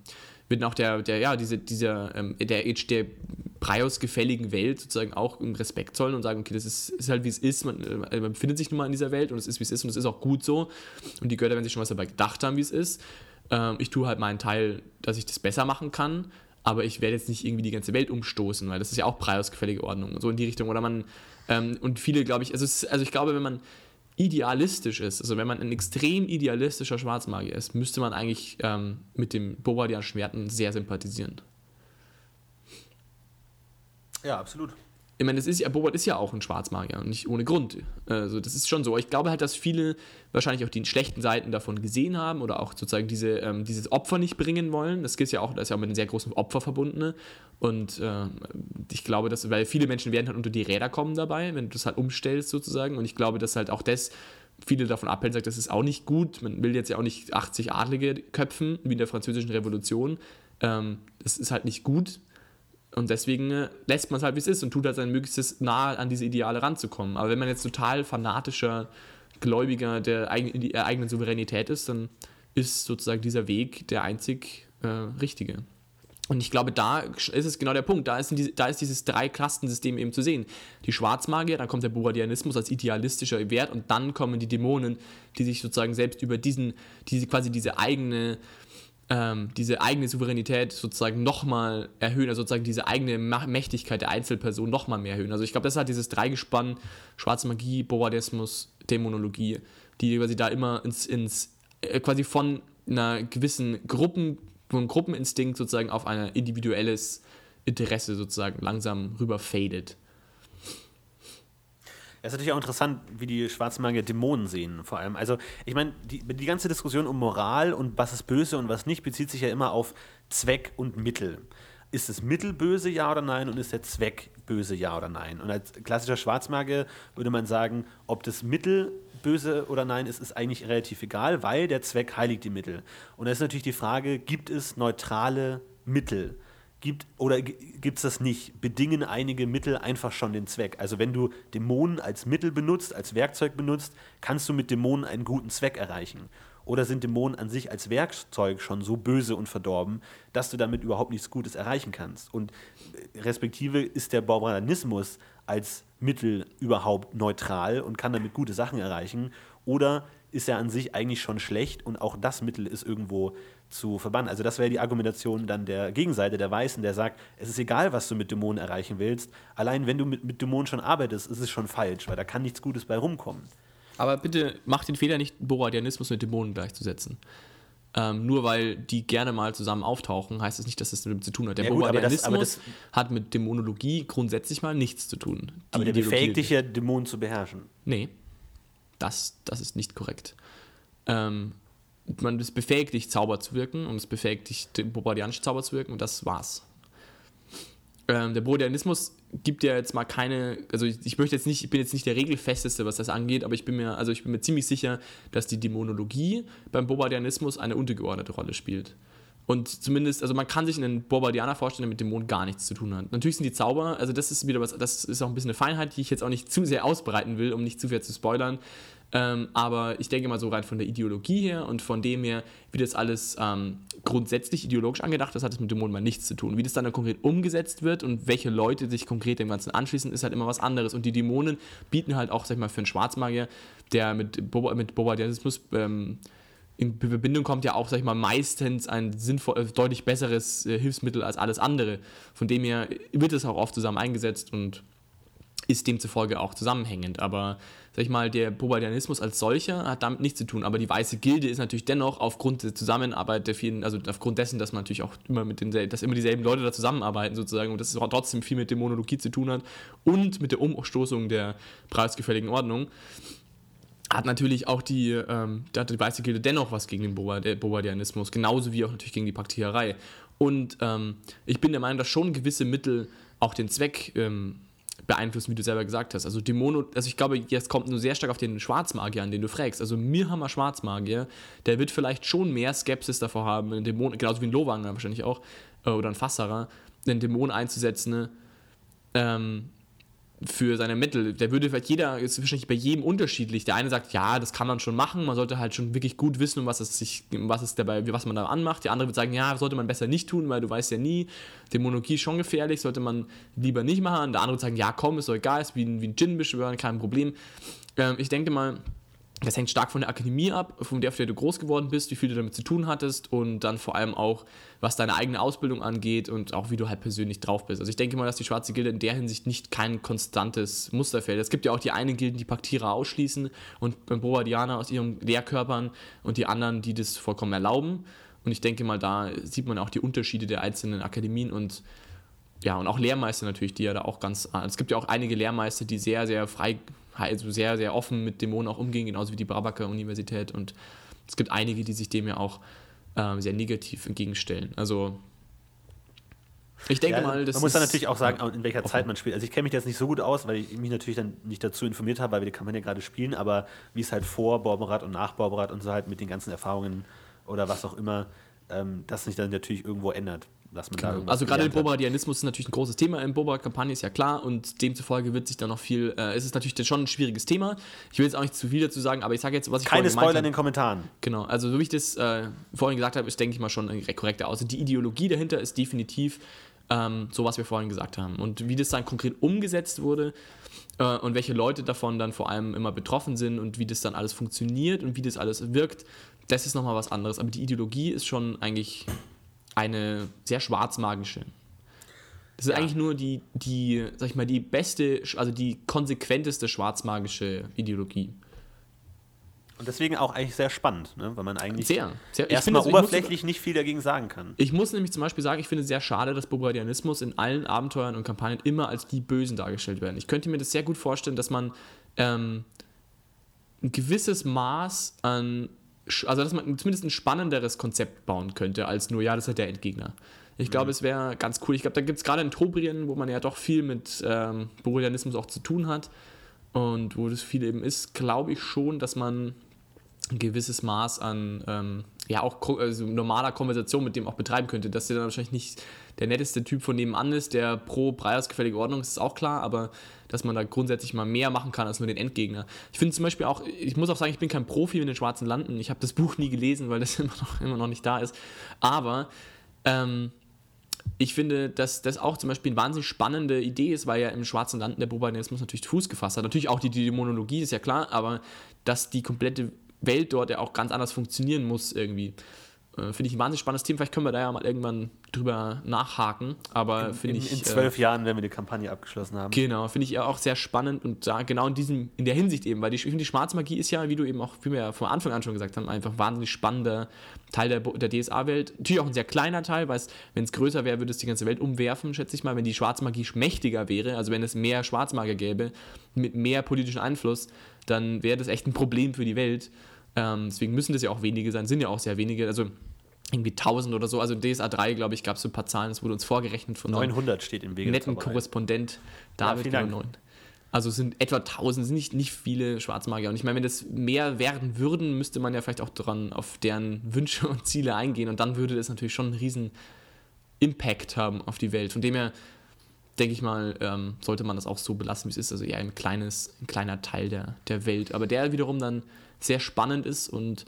werden auch der, der ja, diese, dieser, ähm, der, der Breios-gefälligen Welt sozusagen auch im Respekt zollen und sagen, okay, das ist, ist halt wie es ist, man, äh, man befindet sich nun mal in dieser Welt und es ist wie es ist und es ist auch gut so. Und die Götter werden sich schon was dabei gedacht haben, wie es ist. Ähm, ich tue halt meinen Teil, dass ich das besser machen kann, aber ich werde jetzt nicht irgendwie die ganze Welt umstoßen, weil das ist ja auch Breios-gefällige Ordnung, so in die Richtung. Oder man, ähm, und viele, glaube ich, also, also ich glaube, wenn man idealistisch ist, also wenn man ein extrem idealistischer Schwarzmagier ist, müsste man eigentlich ähm, mit dem Bobadian Schwerten sehr sympathisieren. Ja, absolut. Ich meine, das ist ja, Bobart ist ja auch ein Schwarzmagier und nicht ohne Grund. Also das ist schon so. Ich glaube halt, dass viele wahrscheinlich auch die schlechten Seiten davon gesehen haben oder auch sozusagen diese, ähm, dieses Opfer nicht bringen wollen. Das gilt ja auch, das ist ja auch mit einem sehr großen Opfer verbunden. Und äh, ich glaube, dass, weil viele Menschen werden halt unter die Räder kommen dabei, wenn du das halt umstellst sozusagen. Und ich glaube, dass halt auch das viele davon abhält, sagt, das ist auch nicht gut. Man will jetzt ja auch nicht 80 Adlige köpfen, wie in der französischen Revolution. Ähm, das ist halt nicht gut. Und deswegen äh, lässt man es halt, wie es ist und tut halt sein Möglichstes, nahe an diese Ideale ranzukommen. Aber wenn man jetzt total fanatischer Gläubiger der eigenen, der eigenen Souveränität ist, dann ist sozusagen dieser Weg der einzig äh, richtige. Und ich glaube, da ist es genau der Punkt. Da ist, diese, da ist dieses Drei-Klassen-System eben zu sehen. Die Schwarzmagier, dann kommt der Bobadianismus als idealistischer Wert und dann kommen die Dämonen, die sich sozusagen selbst über diesen, diese quasi diese eigene ähm, diese eigene Souveränität sozusagen nochmal erhöhen, also sozusagen diese eigene Mächtigkeit der Einzelperson nochmal mehr erhöhen. Also ich glaube, das halt dieses Dreigespann, Schwarze Magie, Bobadismus, Dämonologie, die quasi da immer ins, ins äh, quasi von einer gewissen Gruppen, von Gruppeninstinkt sozusagen auf ein individuelles Interesse sozusagen langsam rüber fadet. Es ist natürlich auch interessant, wie die Schwarzmagier Dämonen sehen, vor allem. Also, ich meine, die, die ganze Diskussion um Moral und was ist böse und was nicht, bezieht sich ja immer auf Zweck und Mittel. Ist das Mittel böse, ja oder nein? Und ist der Zweck böse, ja oder nein? Und als klassischer Schwarzmagier würde man sagen, ob das Mittel böse oder nein ist, ist eigentlich relativ egal, weil der Zweck heiligt die Mittel. Und da ist natürlich die Frage, gibt es neutrale Mittel? Gibt, oder gibt es das nicht? Bedingen einige Mittel einfach schon den Zweck? Also wenn du Dämonen als Mittel benutzt, als Werkzeug benutzt, kannst du mit Dämonen einen guten Zweck erreichen. Oder sind Dämonen an sich als Werkzeug schon so böse und verdorben, dass du damit überhaupt nichts Gutes erreichen kannst? Und äh, respektive ist der Barbarismus als Mittel überhaupt neutral und kann damit gute Sachen erreichen? Oder ist er an sich eigentlich schon schlecht und auch das Mittel ist irgendwo zu verbannen. Also das wäre die Argumentation dann der Gegenseite, der Weißen, der sagt, es ist egal, was du mit Dämonen erreichen willst. Allein wenn du mit, mit Dämonen schon arbeitest, ist es schon falsch, weil da kann nichts Gutes bei rumkommen. Aber bitte macht den Fehler nicht, Boradianismus mit Dämonen gleichzusetzen. Ähm, nur weil die gerne mal zusammen auftauchen, heißt es das nicht, dass das damit zu tun hat. Der Ja gut, aber das- Boradianismus aber das- hat mit Dämonologie grundsätzlich mal nichts zu tun. Die Aber der Ideologie- befähigt dich ja, Dämonen zu beherrschen. Nee, das, das ist nicht korrekt. Ähm, man es befähigt dich, Zauber zu wirken und es befähigt dich, den Bobadianischen Zauber zu wirken und das war's. Ähm, der Bobadianismus gibt ja jetzt mal keine, also ich, ich möchte jetzt nicht, ich bin jetzt nicht der Regelfesteste, was das angeht, aber ich bin mir, also ich bin mir ziemlich sicher, dass die Dämonologie beim Bobadianismus eine untergeordnete Rolle spielt. Und zumindest, also man kann sich einen Bobadianer vorstellen, der mit Dämonen gar nichts zu tun hat. Natürlich sind die Zauber, also das ist wieder was, das ist auch ein bisschen eine Feinheit, die ich jetzt auch nicht zu sehr ausbreiten will, um nicht zu viel zu spoilern. Ähm, aber ich denke mal so rein von der Ideologie her und von dem her, wie das alles ähm, grundsätzlich ideologisch angedacht ist, hat es mit Dämonen mal nichts zu tun. Wie das dann, dann konkret umgesetzt wird und welche Leute sich konkret dem Ganzen anschließen, ist halt immer was anderes. Und die Dämonen bieten halt auch, sag ich mal, für einen Schwarzmagier, der mit, Boba, mit Bobadianismus ähm, in Verbindung kommt, ja auch, sag ich mal, meistens ein sinnvoll, äh, deutlich besseres äh, Hilfsmittel als alles andere. Von dem her wird es auch oft zusammen eingesetzt und ist demzufolge auch zusammenhängend. Aber sag ich mal, der Bobadianismus als solcher hat damit nichts zu tun. Aber die Weiße Gilde ist natürlich dennoch aufgrund der Zusammenarbeit der vielen, also aufgrund dessen, dass man natürlich auch immer mit den, dass immer dieselben Leute da zusammenarbeiten sozusagen und das trotzdem viel mit Dämonologie zu tun hat und mit der Umstoßung der preisgefälligen Ordnung hat natürlich auch die, ähm, da hat die Weiße Gilde dennoch was gegen den Bobadianismus, genauso wie auch natürlich gegen die Paktiererei. Und ähm, ich bin der Meinung, dass schon gewisse Mittel auch den Zweck ähm, beeinflussen, wie du selber gesagt hast. Also Dämono, also ich glaube, jetzt kommt nur sehr stark auf den Schwarzmagier an, den du fragst. Also Mirhammer Schwarzmagier, der wird vielleicht schon mehr Skepsis davor haben, einen Dämon, genauso wie ein Lowanger wahrscheinlich auch, äh, oder ein Fasserer, einen Dämon einzusetzen, ne? ähm, für seine Mittel. Der würde vielleicht jeder, ist wahrscheinlich bei jedem unterschiedlich. Der eine sagt, ja, das kann man schon machen, man sollte halt schon wirklich gut wissen, was es sich, was es dabei, was man da anmacht. Der andere wird sagen, ja, sollte man besser nicht tun, weil du weißt ja nie, Dämonologie ist schon gefährlich, sollte man lieber nicht machen. Der andere wird sagen, ja, komm, ist doch egal, ist wie ein, wie ein Djinn beschwören, kein Problem. Ähm, ich denke mal, das hängt stark von der Akademie ab, von der, auf der du groß geworden bist, wie viel du damit zu tun hattest und dann vor allem auch, was deine eigene Ausbildung angeht und auch wie du halt persönlich drauf bist. Also ich denke mal, dass die Schwarze Gilde in der Hinsicht nicht kein konstantes Musterfeld. Es gibt ja auch die einen Gilden, die Paktierer ausschließen und Bobadianer aus ihren Lehrkörpern und die anderen, die das vollkommen erlauben. Und ich denke mal, da sieht man auch die Unterschiede der einzelnen Akademien und ja, und auch Lehrmeister natürlich, die ja da auch ganz. Es gibt ja auch einige Lehrmeister, die sehr, sehr frei also sehr, sehr offen mit Dämonen auch umgehen, genauso wie die Brabaker Universität. Und es gibt einige, die sich dem ja auch äh, sehr negativ entgegenstellen. Also ich denke ja, mal, das Man muss dann natürlich auch sagen, in welcher offen. Zeit man spielt. Also ich kenne mich jetzt nicht so gut aus, weil ich mich natürlich dann nicht dazu informiert habe, weil wir die Kampagne gerade spielen, aber wie es halt vor Borberat und nach Borberat und so halt mit den ganzen Erfahrungen oder was auch immer, ähm, das sich dann natürlich irgendwo ändert dass man genau. da Also gerade der Bobardianismus ist natürlich ein großes Thema in Boba-Kampagne, ist ja klar, und demzufolge wird sich da noch viel, äh, ist es natürlich schon ein schwieriges Thema. Ich will jetzt auch nicht zu viel dazu sagen, aber ich sage jetzt, was ich Keine Spoiler in den Kommentaren. Genau, also so wie ich das äh, vorhin gesagt habe, ist, denke ich mal, schon eine korrekte Aussage. Die Ideologie dahinter ist definitiv ähm, so, was wir vorhin gesagt haben. Und wie das dann konkret umgesetzt wurde, äh, und welche Leute davon dann vor allem immer betroffen sind und wie das dann alles funktioniert und wie das alles wirkt, das ist nochmal was anderes. Aber die Ideologie ist schon eigentlich eine sehr schwarzmagische. Das ist ja. eigentlich nur die, die, sag ich mal, die beste, also die konsequenteste schwarzmagische Ideologie. Und deswegen auch eigentlich sehr spannend, ne? weil man eigentlich sehr, sehr, erstmal oberflächlich nicht viel dagegen sagen kann. Ich muss nämlich zum Beispiel sagen, ich finde es sehr schade, dass Bobadianismus in allen Abenteuern und Kampagnen immer als die Bösen dargestellt werden. Ich könnte mir das sehr gut vorstellen, dass man ähm, ein gewisses Maß an also dass man zumindest ein spannenderes Konzept bauen könnte, als nur, ja, das ist halt der Endgegner. Ich glaube, mhm. es wäre ganz cool. Ich glaube, da gibt es gerade in Tobrien, wo man ja doch viel mit ähm, Borelianismus auch zu tun hat und wo das viel eben ist, glaube ich schon, dass man ein gewisses Maß an ähm, ja auch also normaler Konversation mit dem auch betreiben könnte. Dass der dann wahrscheinlich nicht der netteste Typ von nebenan ist, der pro preisgefällige Ordnung ist, ist auch klar, aber dass man da grundsätzlich mal mehr machen kann als nur den Endgegner. Ich finde zum Beispiel auch, ich muss auch sagen, ich bin kein Profi mit den schwarzen Landen. Ich habe das Buch nie gelesen, weil das immer noch, immer noch nicht da ist. Aber ähm, ich finde, dass das auch zum Beispiel eine wahnsinnig spannende Idee ist, weil ja im Schwarzen Landen der Bobanismus natürlich Fuß gefasst hat. Natürlich auch die Dämonologie ist ja klar, aber dass die komplette Welt dort ja auch ganz anders funktionieren muss irgendwie. Äh, finde ich ein wahnsinnig spannendes Thema. Vielleicht können wir da ja mal irgendwann drüber nachhaken. Aber finde ich. In zwölf äh, Jahren, wenn wir die Kampagne abgeschlossen haben. Genau, finde ich ja auch sehr spannend und da genau in diesem, in der Hinsicht eben, weil die, ich finde, die Schwarzmagie ist ja, wie du eben auch, wie wir ja von Anfang an schon gesagt haben, einfach ein wahnsinnig spannender Teil der, der DSA-Welt. Natürlich auch ein sehr kleiner Teil, weil wenn es größer wäre, würde es die ganze Welt umwerfen, schätze ich mal. Wenn die Schwarzmagie mächtiger wäre, also wenn es mehr Schwarzmagier gäbe, mit mehr politischem Einfluss, dann wäre das echt ein Problem für die Welt. Ähm, deswegen müssen das ja auch wenige sein, sind ja auch sehr wenige. Also irgendwie 1000 oder so. Also DSA 3, glaube ich, gab es so ein paar Zahlen, es wurde uns vorgerechnet von 900 steht im Wege. Netten Korrespondent David ja, Also es sind etwa 1000, sind nicht, nicht viele Schwarzmagier. Und ich meine, wenn das mehr werden würden, müsste man ja vielleicht auch daran auf deren Wünsche und Ziele eingehen. Und dann würde das natürlich schon einen riesen Impact haben auf die Welt. Von dem her, denke ich mal, ähm, sollte man das auch so belassen, wie es ist. Also eher ein kleines, ein kleiner Teil der, der Welt. Aber der wiederum dann sehr spannend ist und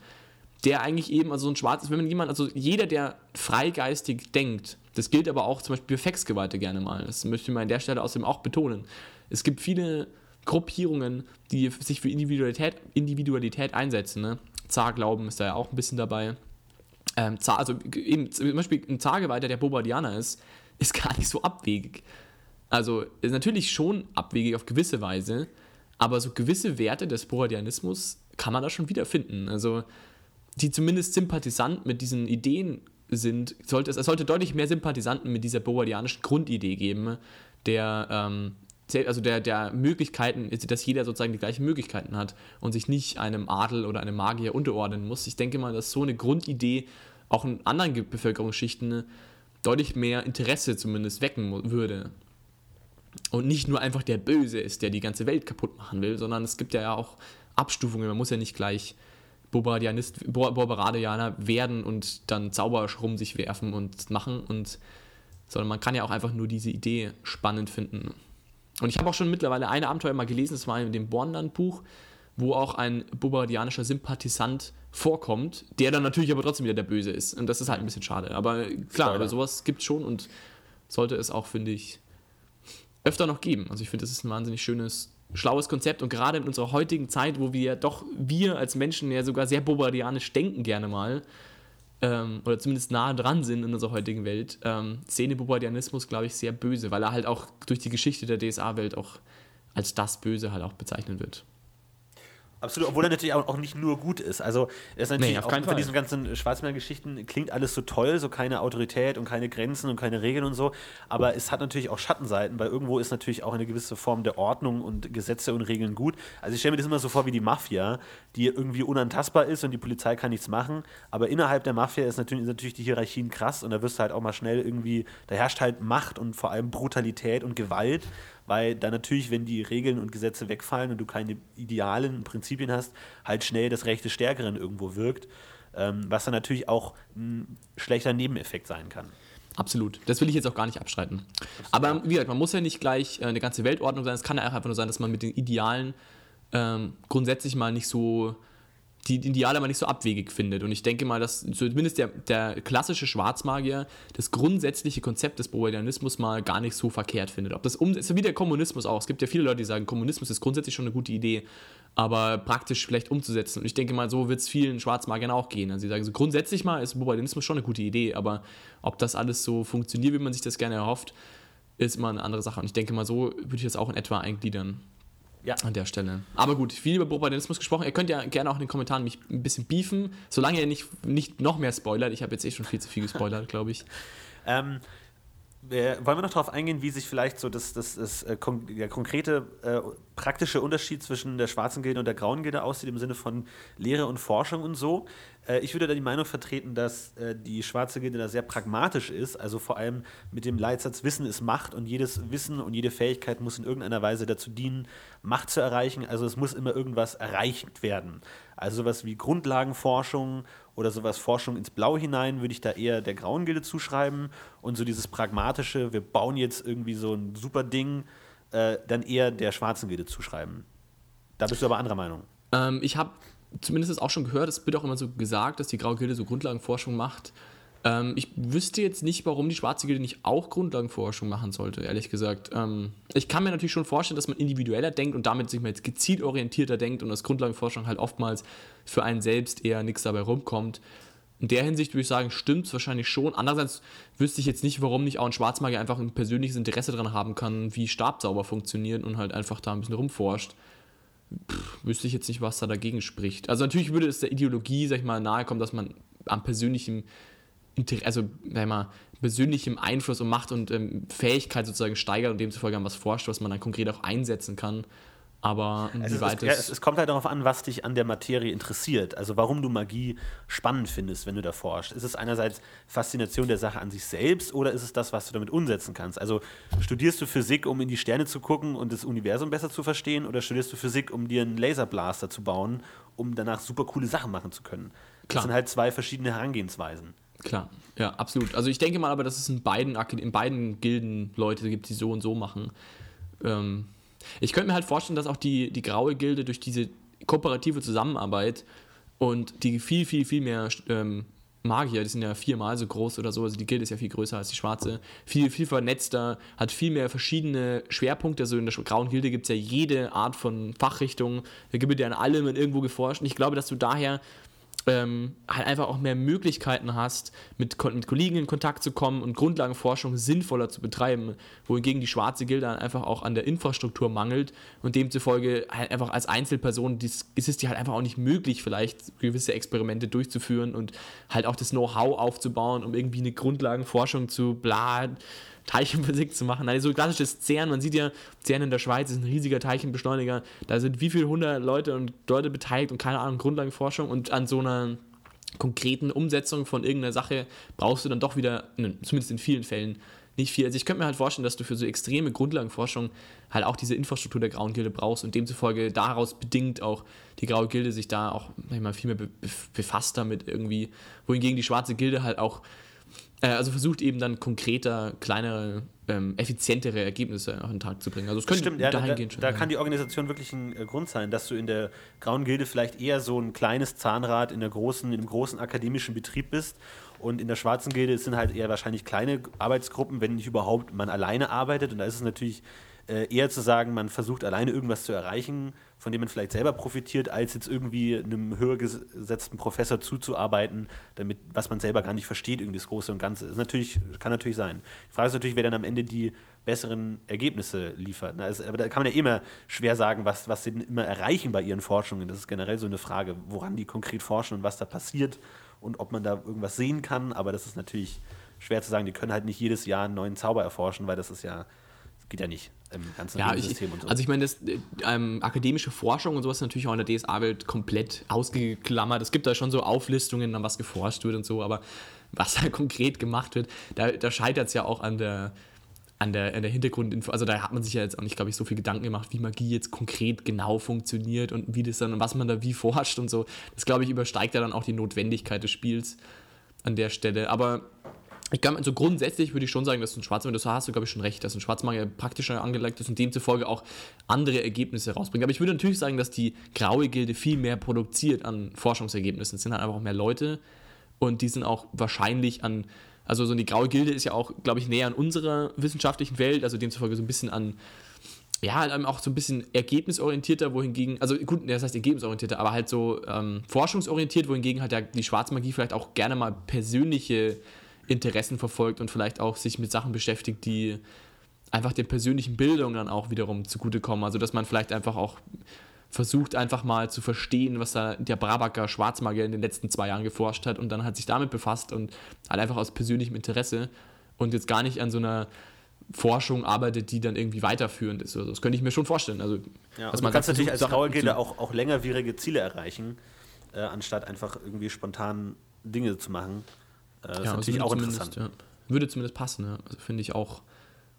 der eigentlich eben, also so ein schwarzes, wenn man jemand, also jeder, der freigeistig denkt, das gilt aber auch zum Beispiel für Faxgeweihte gerne mal. Das möchte ich mal an der Stelle außerdem auch betonen. Es gibt viele Gruppierungen, die sich für Individualität, Individualität einsetzen. Ne? Zarglauben ist da ja auch ein bisschen dabei. Ähm, Zar, also eben, zum Beispiel ein Zargeweihter, der Bobadianer ist, ist gar nicht so abwegig. Also ist natürlich schon abwegig auf gewisse Weise, aber so gewisse Werte des Bobadianismus kann man da schon wiederfinden. Also die zumindest sympathisant mit diesen Ideen sind, sollte es, sollte deutlich mehr Sympathisanten mit dieser bobadianischen Grundidee geben, der, ähm, also der, der Möglichkeiten, dass jeder sozusagen die gleichen Möglichkeiten hat und sich nicht einem Adel oder einem Magier unterordnen muss. Ich denke mal, dass so eine Grundidee auch in anderen Bevölkerungsschichten deutlich mehr Interesse zumindest wecken würde. Und nicht nur einfach der Böse ist, der die ganze Welt kaputt machen will, sondern es gibt ja auch Abstufungen. Man muss ja nicht gleich Bobardianist, Borbaradianer werden und dann Zauberschrumm sich werfen und machen und sondern man kann ja auch einfach nur diese Idee spannend finden. Und ich habe auch schon mittlerweile eine Abenteuer mal gelesen, das war in dem Bornland-Buch, wo auch ein bobardianischer Sympathisant vorkommt, der dann natürlich aber trotzdem wieder der Böse ist. Und das ist halt ein bisschen schade. Aber klar, aber sowas gibt es schon und sollte es auch, finde ich, öfter noch geben. Also ich finde, das ist ein wahnsinnig schönes schlaues Konzept und gerade in unserer heutigen Zeit, wo wir doch, wir als Menschen ja sogar sehr bobardianisch denken gerne mal, ähm, oder zumindest nahe dran sind in unserer heutigen Welt, ähm, sehen den Bobardianismus, glaube ich, sehr böse, weil er halt auch durch die Geschichte der DSA-Welt auch als das Böse halt auch bezeichnet wird. Absolut, obwohl er natürlich auch, nicht nur gut ist. Also, er ist natürlich nee, auch von diesen ganzen Schwarzmeer-Geschichten klingt alles so toll, so keine Autorität und keine Grenzen und keine Regeln und so. Aber es hat natürlich auch Schattenseiten, weil irgendwo ist natürlich auch eine gewisse Form der Ordnung und Gesetze und Regeln gut. Also, ich stelle mir das immer so vor wie die Mafia, die irgendwie unantastbar ist und die Polizei kann nichts machen. Aber innerhalb der Mafia ist natürlich, ist natürlich die Hierarchien krass und da wirst du halt auch mal schnell irgendwie, da herrscht halt Macht und vor allem Brutalität und Gewalt weil da natürlich, wenn die Regeln und Gesetze wegfallen und du keine idealen Prinzipien hast, halt schnell das Recht des Stärkeren irgendwo wirkt, ähm, was dann natürlich auch ein schlechter Nebeneffekt sein kann. Absolut. Das will ich jetzt auch gar nicht abstreiten. Aber wie gesagt, man muss ja nicht gleich äh, eine ganze Weltordnung sein. Es kann ja einfach nur sein, dass man mit den Idealen ähm, grundsätzlich mal nicht so die Ideale mal nicht so abwegig findet. Und ich denke mal, dass zumindest der, der klassische Schwarzmagier das grundsätzliche Konzept des Bohemianismus mal gar nicht so verkehrt findet. Ob das um, ist wie der Kommunismus auch. Es gibt ja viele Leute, die sagen, Kommunismus ist grundsätzlich schon eine gute Idee, aber praktisch vielleicht umzusetzen. Und ich denke mal, so wird es vielen Schwarzmagiern auch gehen. Also sie sagen so, grundsätzlich mal ist Bohemianismus schon eine gute Idee, aber ob das alles so funktioniert, wie man sich das gerne erhofft, ist immer eine andere Sache. Und ich denke mal, so würde ich das auch in etwa eingliedern. Ja. An der Stelle. Aber gut, viel über Bobardianismus gesprochen. Ihr könnt ja gerne auch in den Kommentaren mich ein bisschen beefen, solange ihr nicht, nicht noch mehr spoilert. Ich habe jetzt eh schon viel zu viel gespoilert, glaube ich. Ähm, äh, wollen wir noch darauf eingehen, wie sich vielleicht so das, das, das äh, der konkrete äh, praktische Unterschied zwischen der schwarzen Gilde und der grauen Gilde aussieht, im Sinne von Lehre und Forschung und so? Äh, ich würde da die Meinung vertreten, dass die schwarze Gilde da sehr pragmatisch ist, also vor allem mit dem Leitsatz Wissen ist Macht und jedes Wissen und jede Fähigkeit muss in irgendeiner Weise dazu dienen, Macht zu erreichen. Also es muss immer irgendwas erreicht werden. Also sowas wie Grundlagenforschung oder sowas Forschung ins Blau hinein würde ich da eher der Grauen Gilde zuschreiben und so dieses pragmatische, wir bauen jetzt irgendwie so ein super Ding, äh, dann eher der Schwarzen Gilde zuschreiben. Da bist du aber anderer Meinung. Ähm, ich habe zumindest auch schon gehört, es wird auch immer so gesagt, dass die Graue Gilde so Grundlagenforschung macht. Ähm, ich wüsste jetzt nicht, warum die Schwarze Gilde nicht auch Grundlagenforschung machen sollte, ehrlich gesagt. Ähm, ich kann mir natürlich schon vorstellen, dass man individueller denkt und damit sich mal jetzt gezielt orientierter denkt und dass Grundlagenforschung halt oftmals für einen selbst eher nichts dabei rumkommt. In der Hinsicht würde ich sagen, stimmt es wahrscheinlich schon. Andererseits wüsste ich jetzt nicht, warum nicht auch ein Schwarzmagier einfach ein persönliches Interesse daran haben kann, wie Stabsauber funktioniert und halt einfach da ein bisschen rumforscht. Pff, wüsste ich jetzt nicht, was da dagegen spricht. Also natürlich würde es der Ideologie, sag ich mal, nahe kommen, dass man am persönlichen also wenn man persönlichem Einfluss und Macht und ähm, Fähigkeit sozusagen steigert und demzufolge an was forscht, was man dann konkret auch einsetzen kann. Aber Also es, ja, es, es kommt halt darauf an, was dich an der Materie interessiert. Also warum du Magie spannend findest, wenn du da forschst. Ist es einerseits Faszination der Sache an sich selbst oder ist es das, was du damit umsetzen kannst? Also studierst du Physik, um in die Sterne zu gucken und das Universum besser zu verstehen oder studierst du Physik, um dir einen Laserblaster zu bauen, um danach super coole Sachen machen zu können? Das Klar. sind halt zwei verschiedene Herangehensweisen. Klar, ja, absolut. Also ich denke mal aber, dass es in beiden, in beiden Gilden Leute gibt, die so und so machen. Ähm, ich könnte mir halt vorstellen, dass auch die, die graue Gilde durch diese kooperative Zusammenarbeit und die viel, viel, viel mehr ähm, Magier, die sind ja viermal so groß oder so, also die Gilde ist ja viel größer als die schwarze, viel, viel vernetzter, hat viel mehr verschiedene Schwerpunkte. Also in der grauen Gilde gibt es ja jede Art von Fachrichtung, da gibt es ja an allem und irgendwo geforscht. Und ich glaube, dass du daher ähm, halt einfach auch mehr Möglichkeiten hast, mit, mit Kollegen in Kontakt zu kommen und Grundlagenforschung sinnvoller zu betreiben, wohingegen die schwarze Gilde dann einfach auch an der Infrastruktur mangelt und demzufolge halt einfach als Einzelperson dies, ist es dir halt einfach auch nicht möglich, vielleicht gewisse Experimente durchzuführen und halt auch das Know-how aufzubauen, um irgendwie eine Grundlagenforschung zu bla, Teilchenphysik zu machen. Also so klassisches CERN, man sieht ja, CERN in der Schweiz ist ein riesiger Teilchenbeschleuniger, da sind wie viele hundert Leute und Leute beteiligt und keine Ahnung, Grundlagenforschung und an so einer konkreten Umsetzung von irgendeiner Sache brauchst du dann doch wieder, ne, zumindest in vielen Fällen, nicht viel. Also ich könnte mir halt vorstellen, dass du für so extreme Grundlagenforschung halt auch diese Infrastruktur der Grauen Gilde brauchst und demzufolge daraus bedingt auch die Graue Gilde sich da auch manchmal viel mehr be be- befasst damit irgendwie, wohingegen die Schwarze Gilde halt auch also versucht eben dann konkreter, kleinere, ähm, effizientere Ergebnisse auf den Tag zu bringen. Also es könnte Stimmt, ja, da, schon da sein. kann die Organisation wirklich ein äh, Grund sein, dass du in der Grauen Gilde vielleicht eher so ein kleines Zahnrad in der großen, in einem großen akademischen Betrieb bist und in der Schwarzen Gilde sind halt eher wahrscheinlich kleine Arbeitsgruppen, wenn nicht überhaupt man alleine arbeitet und da ist es natürlich äh, eher zu sagen, man versucht alleine irgendwas zu erreichen, von dem man vielleicht selber profitiert, als jetzt irgendwie einem höher ges- gesetzten Professor zuzuarbeiten, damit, was man selber gar nicht versteht, irgendwie das Große und Ganze. Das ist natürlich, kann natürlich sein. Die Frage ist natürlich, wer dann am Ende die besseren Ergebnisse liefert. Na, aber da kann man ja immer schwer sagen, was, was sie denn immer erreichen bei ihren Forschungen. Das ist generell so eine Frage, woran die konkret forschen und was da passiert und ob man da irgendwas sehen kann. Aber das ist natürlich schwer zu sagen. Die können halt nicht jedes Jahr einen neuen Zauber erforschen, weil das ist ja, geht ja nicht im ganzen Ja, ich, System und so. also ich meine, das, äh, ähm, akademische Forschung und sowas ist natürlich auch in der DSA-Welt komplett ausgeklammert. Es gibt da schon so Auflistungen, an was geforscht wird und so, aber was da konkret gemacht wird, da, da scheitert es ja auch an der, an der, an der Hintergrundinfo. Also da hat man sich ja jetzt auch nicht, glaube ich, so viel Gedanken gemacht, wie Magie jetzt konkret genau funktioniert und wie das dann, was man da wie forscht und so. Das, glaube ich, übersteigt ja dann auch die Notwendigkeit des Spiels an der Stelle. Aber ich glaube, so grundsätzlich würde ich schon sagen, dass ein Schwarzmagier, das hast du, glaube ich, schon recht, dass ein Schwarzmagier praktischer angelegt ist und demzufolge auch andere Ergebnisse rausbringt. Aber ich würde natürlich sagen, dass die graue Gilde viel mehr produziert an Forschungsergebnissen. Es sind halt einfach auch mehr Leute und die sind auch wahrscheinlich an, also so die graue Gilde ist ja auch, glaube ich, näher an unserer wissenschaftlichen Welt, also demzufolge so ein bisschen an ja, halt auch so ein bisschen ergebnisorientierter, wohingegen, also gut, das heißt ergebnisorientierter, aber halt so ähm, forschungsorientiert, wohingegen halt der, die Schwarzmagie vielleicht auch gerne mal persönliche Interessen verfolgt und vielleicht auch sich mit Sachen beschäftigt, die einfach der persönlichen Bildung dann auch wiederum zugutekommen. Also dass man vielleicht einfach auch versucht, einfach mal zu verstehen, was da der Brabacker Schwarzmagier in den letzten zwei Jahren geforscht hat und dann hat sich damit befasst und halt einfach aus persönlichem Interesse und jetzt gar nicht an so einer Forschung arbeitet, die dann irgendwie weiterführend ist. Also das könnte ich mir schon vorstellen. Also, Ja, dass und du kannst natürlich als versucht, graue Sachen Gilde zu- auch, auch längerwierige Ziele erreichen, äh, anstatt einfach irgendwie spontan Dinge zu machen. Äh, das ist Ja, natürlich würde auch zumindest, interessant. Ja. Würde zumindest passen, ja. Also finde ich auch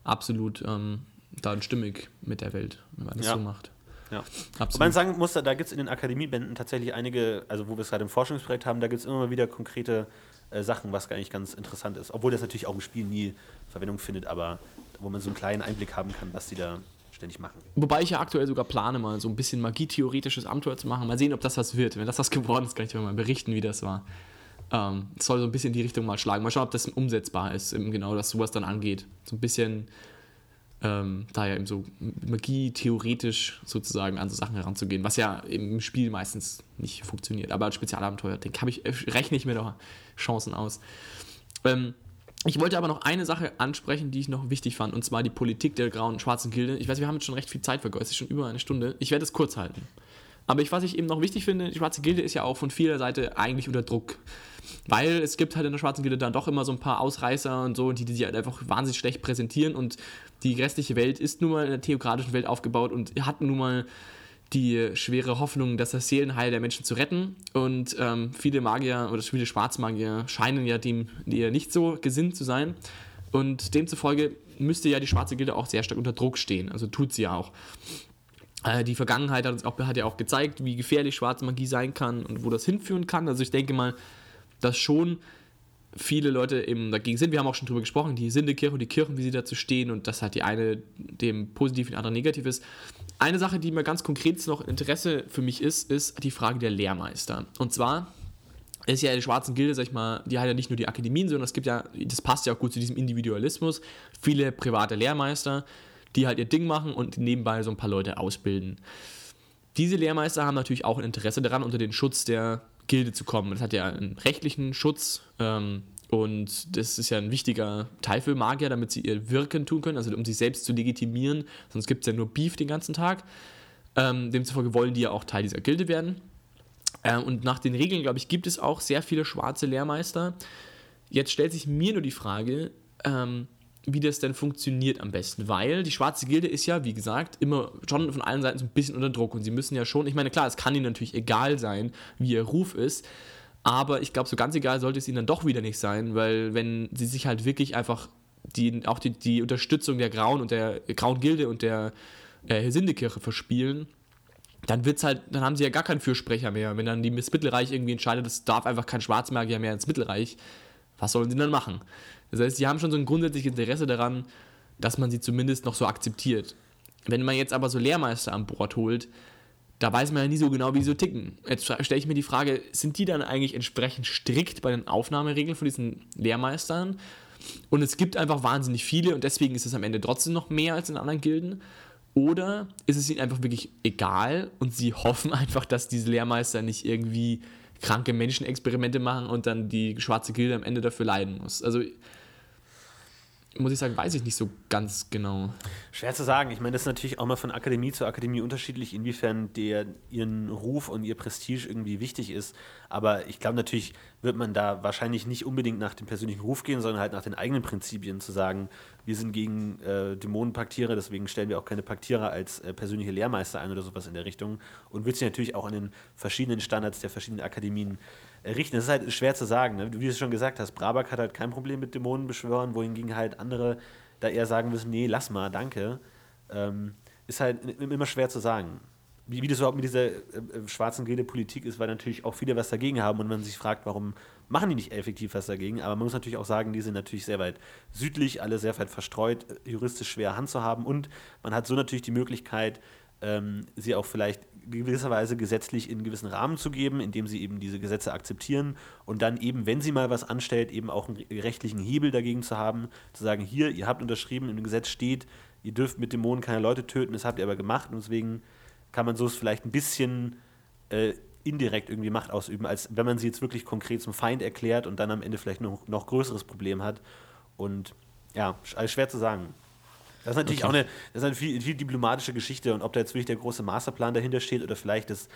absolut ähm, dann stimmig mit der Welt, wenn man das so macht. Ja. Absolut. Wobei man sagen muss, da, da gibt es in den Akademiebänden tatsächlich einige, also wo wir es gerade im Forschungsprojekt haben, da gibt es immer mal wieder konkrete äh, Sachen, was eigentlich ganz interessant ist. Obwohl das natürlich auch im Spiel nie Verwendung findet, aber wo man so einen kleinen Einblick haben kann, was die da ständig machen. Wobei ich ja aktuell sogar plane, mal so ein bisschen magietheoretisches Abenteuer zu machen. Mal sehen, ob das was wird. Wenn das was geworden ist, kann ich dir mal berichten, wie das war. Ähm, soll so ein bisschen in die Richtung mal schlagen. Mal schauen, ob das umsetzbar ist, eben genau, dass sowas dann angeht. So ein bisschen ähm, da ja eben so Magie theoretisch sozusagen an so Sachen heranzugehen, was ja im Spiel meistens nicht funktioniert. Aber als Spezialabenteuer, habe ich, äh, rechne ich mir doch Chancen aus. Ähm, ich wollte aber noch eine Sache ansprechen, die ich noch wichtig fand, und zwar die Politik der grauen und schwarzen Gilde. Ich weiß, wir haben jetzt schon recht viel Zeit vergeuden, es ist schon über eine Stunde. Ich werde es kurz halten. Aber ich, was ich eben noch wichtig finde, die Schwarze Gilde ist ja auch von vieler Seite eigentlich unter Druck. Weil es gibt halt in der Schwarzen Gilde dann doch immer so ein paar Ausreißer und so, die, die sich halt einfach wahnsinnig schlecht präsentieren. Und die restliche Welt ist nun mal in der theokratischen Welt aufgebaut und hat nun mal die schwere Hoffnung, das Seelenheil der Menschen zu retten. Und ähm, viele Magier oder viele Schwarzmagier scheinen ja dem eher nicht so gesinnt zu sein. Und demzufolge müsste ja die Schwarze Gilde auch sehr stark unter Druck stehen. Also tut sie ja auch. Äh, die Vergangenheit hat, uns auch, hat ja auch gezeigt, wie gefährlich schwarze Magie sein kann und wo das hinführen kann. Also ich denke mal, dass schon viele Leute eben dagegen sind. Wir haben auch schon drüber gesprochen, die Sindekirche und die Kirchen, wie sie dazu stehen und dass halt die eine dem positiv und die andere negativ ist. Eine Sache, die mir ganz konkret noch Interesse für mich ist, ist die Frage der Lehrmeister. Und zwar ist ja die Schwarzen Gilde, sag ich mal, die hat ja nicht nur die Akademien, sondern es gibt ja, das passt ja auch gut zu diesem Individualismus, viele private Lehrmeister, die halt ihr Ding machen und nebenbei so ein paar Leute ausbilden. Diese Lehrmeister haben natürlich auch ein Interesse daran, unter den Schutz der Gilde zu kommen. Das hat ja einen rechtlichen Schutz ähm, und das ist ja ein wichtiger Teil für Magier, damit sie ihr Wirken tun können, also um sich selbst zu legitimieren. Sonst gibt es ja nur Beef den ganzen Tag. Ähm, demzufolge wollen die ja auch Teil dieser Gilde werden. Ähm, und nach den Regeln, glaube ich, gibt es auch sehr viele schwarze Lehrmeister. Jetzt stellt sich mir nur die Frage, ähm, wie das denn funktioniert am besten, weil die schwarze Gilde ist ja, wie gesagt, immer schon von allen Seiten so ein bisschen unter Druck und sie müssen ja schon, ich meine, klar, es kann ihnen natürlich egal sein, wie ihr Ruf ist, aber ich glaube, so ganz egal sollte es ihnen dann doch wieder nicht sein, weil wenn sie sich halt wirklich einfach die, auch die, die Unterstützung der Grauen und der Grauen Gilde und der äh, Sindekirche verspielen, dann wird's halt, dann haben sie ja gar keinen Fürsprecher mehr. Wenn dann die Miss Mittelreich irgendwie entscheidet, es darf einfach kein Schwarzmagier mehr ins Mittelreich, was sollen sie dann machen? Das heißt, sie haben schon so ein grundsätzliches Interesse daran, dass man sie zumindest noch so akzeptiert. Wenn man jetzt aber so Lehrmeister an Bord holt, da weiß man ja nie so genau, wie die so ticken. Jetzt stelle ich mir die Frage, sind die dann eigentlich entsprechend strikt bei den Aufnahmeregeln von diesen Lehrmeistern? Und es gibt einfach wahnsinnig viele und deswegen ist es am Ende trotzdem noch mehr als in anderen Gilden. Oder ist es ihnen einfach wirklich egal und sie hoffen einfach, dass diese Lehrmeister nicht irgendwie kranke Menschenexperimente machen und dann die schwarze Gilde am Ende dafür leiden muss. Also muss ich sagen, weiß ich nicht so ganz genau. Schwer zu sagen. Ich meine, das ist natürlich auch mal von Akademie zu Akademie unterschiedlich, inwiefern der ihren Ruf und ihr Prestige irgendwie wichtig ist. Aber ich glaube, natürlich wird man da wahrscheinlich nicht unbedingt nach dem persönlichen Ruf gehen, sondern halt nach den eigenen Prinzipien zu sagen, wir sind gegen äh, Dämonenpaktierer, deswegen stellen wir auch keine Paktierer als äh, persönliche Lehrmeister ein oder sowas in der Richtung. Und wird sich natürlich auch an den verschiedenen Standards der verschiedenen Akademien richten. Das ist halt schwer zu sagen. Ne? Wie du es schon gesagt hast, Brabak hat halt kein Problem mit Dämonen beschwören, wohingegen halt andere da eher sagen müssen, nee, lass mal, danke. Ähm, ist halt immer schwer zu sagen. Wie, wie das überhaupt mit dieser äh, äh, schwarzen Gilde-Politik ist, weil natürlich auch viele was dagegen haben und man sich fragt, warum machen die nicht effektiv was dagegen. Aber man muss natürlich auch sagen, die sind natürlich sehr weit südlich, alle sehr weit verstreut, äh, juristisch schwer Hand zu haben und man hat so natürlich die Möglichkeit, ähm, sie auch vielleicht gewisserweise gesetzlich in gewissen Rahmen zu geben, indem sie eben diese Gesetze akzeptieren und dann eben, wenn sie mal was anstellt, eben auch einen rechtlichen Hebel dagegen zu haben, zu sagen, hier, ihr habt unterschrieben, im Gesetz steht, ihr dürft mit Dämonen keine Leute töten, das habt ihr aber gemacht und deswegen kann man so vielleicht ein bisschen äh, indirekt irgendwie Macht ausüben, als wenn man sie jetzt wirklich konkret zum Feind erklärt und dann am Ende vielleicht noch, noch größeres Problem hat. Und ja, schwer zu sagen. Das ist natürlich okay. auch eine, das ist eine viel, viel, diplomatische Geschichte und ob da jetzt wirklich der große Masterplan dahinter steht oder vielleicht das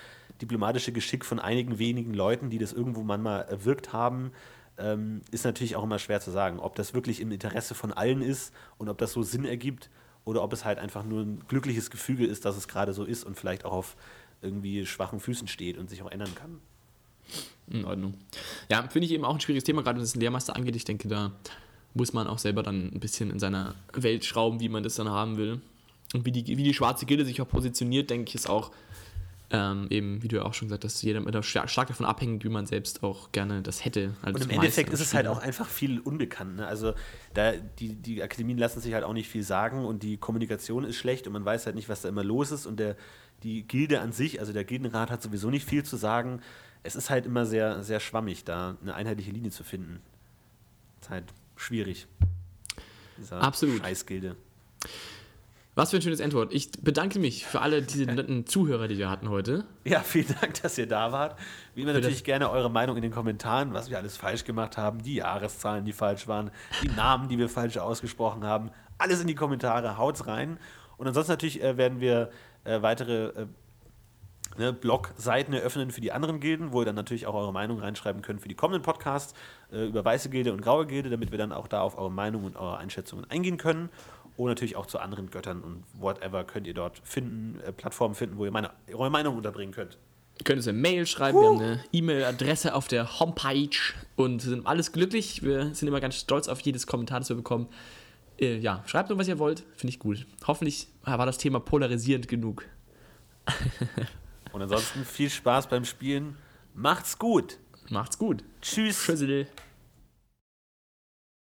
diplomatische Geschick von einigen wenigen Leuten, die das irgendwo manchmal erwirkt haben, ähm, ist natürlich auch immer schwer zu sagen. Ob das wirklich im Interesse von allen ist und ob das so Sinn ergibt oder ob es halt einfach nur ein glückliches Gefüge ist, dass es gerade so ist und vielleicht auch auf irgendwie schwachen Füßen steht und sich auch ändern kann. In Ordnung. Ja, finde ich eben auch ein schwieriges Thema, gerade was den Lehrmeister angeht. Ich denke, da muss man auch selber dann ein bisschen in seiner Welt schrauben, wie man das dann haben will. Und wie die, wie die schwarze Gilde sich auch positioniert, denke ich, ist auch ähm, eben, wie du ja auch schon gesagt hast, jeder da stark davon abhängig, wie man selbst auch gerne das hätte. und im Endeffekt ist es halt auch einfach viel unbekannt. Ne? Also da, die, die Akademien lassen sich halt auch nicht viel sagen und die Kommunikation ist schlecht und man weiß halt nicht, was da immer los ist. Und der, die Gilde an sich, also der Gildenrat hat sowieso nicht viel zu sagen. Es ist halt immer sehr, sehr schwammig, da eine einheitliche Linie zu finden. Ist halt schwierig. Dieser Absolut. Scheißgilde. Was für ein schönes Endwort. Ich bedanke mich für alle diese netten Zuhörer, die wir hatten heute. Ja, vielen Dank, dass ihr da wart. Wie immer natürlich gerne eure Meinung in den Kommentaren, was wir alles falsch gemacht haben, die Jahreszahlen, die falsch waren, die Namen, die wir falsch ausgesprochen haben. Alles in die Kommentare, haut's rein. Und ansonsten natürlich äh, werden wir äh, weitere äh, ne, Blog-Seiten eröffnen für die anderen Gilden, wo ihr dann natürlich auch eure Meinung reinschreiben könnt für die kommenden Podcasts äh, über weiße Gilde und graue Gilde, damit wir dann auch da auf eure Meinung und eure Einschätzungen eingehen können. Und natürlich auch zu anderen Göttern und whatever könnt ihr dort finden, äh, Plattformen finden, wo ihr meine, eure Meinung unterbringen könnt. Ihr könnt uns eine Mail schreiben, wir haben eine E-Mail-Adresse auf der Homepage und sind alles glücklich. Wir sind immer ganz stolz auf jedes Kommentar, das wir bekommen. Äh, ja, schreibt nur, was ihr wollt, finde ich gut. Hoffentlich war das Thema polarisierend genug. Und ansonsten viel Spaß beim Spielen. Macht's gut. Macht's gut. Tschüss. Tschüssel.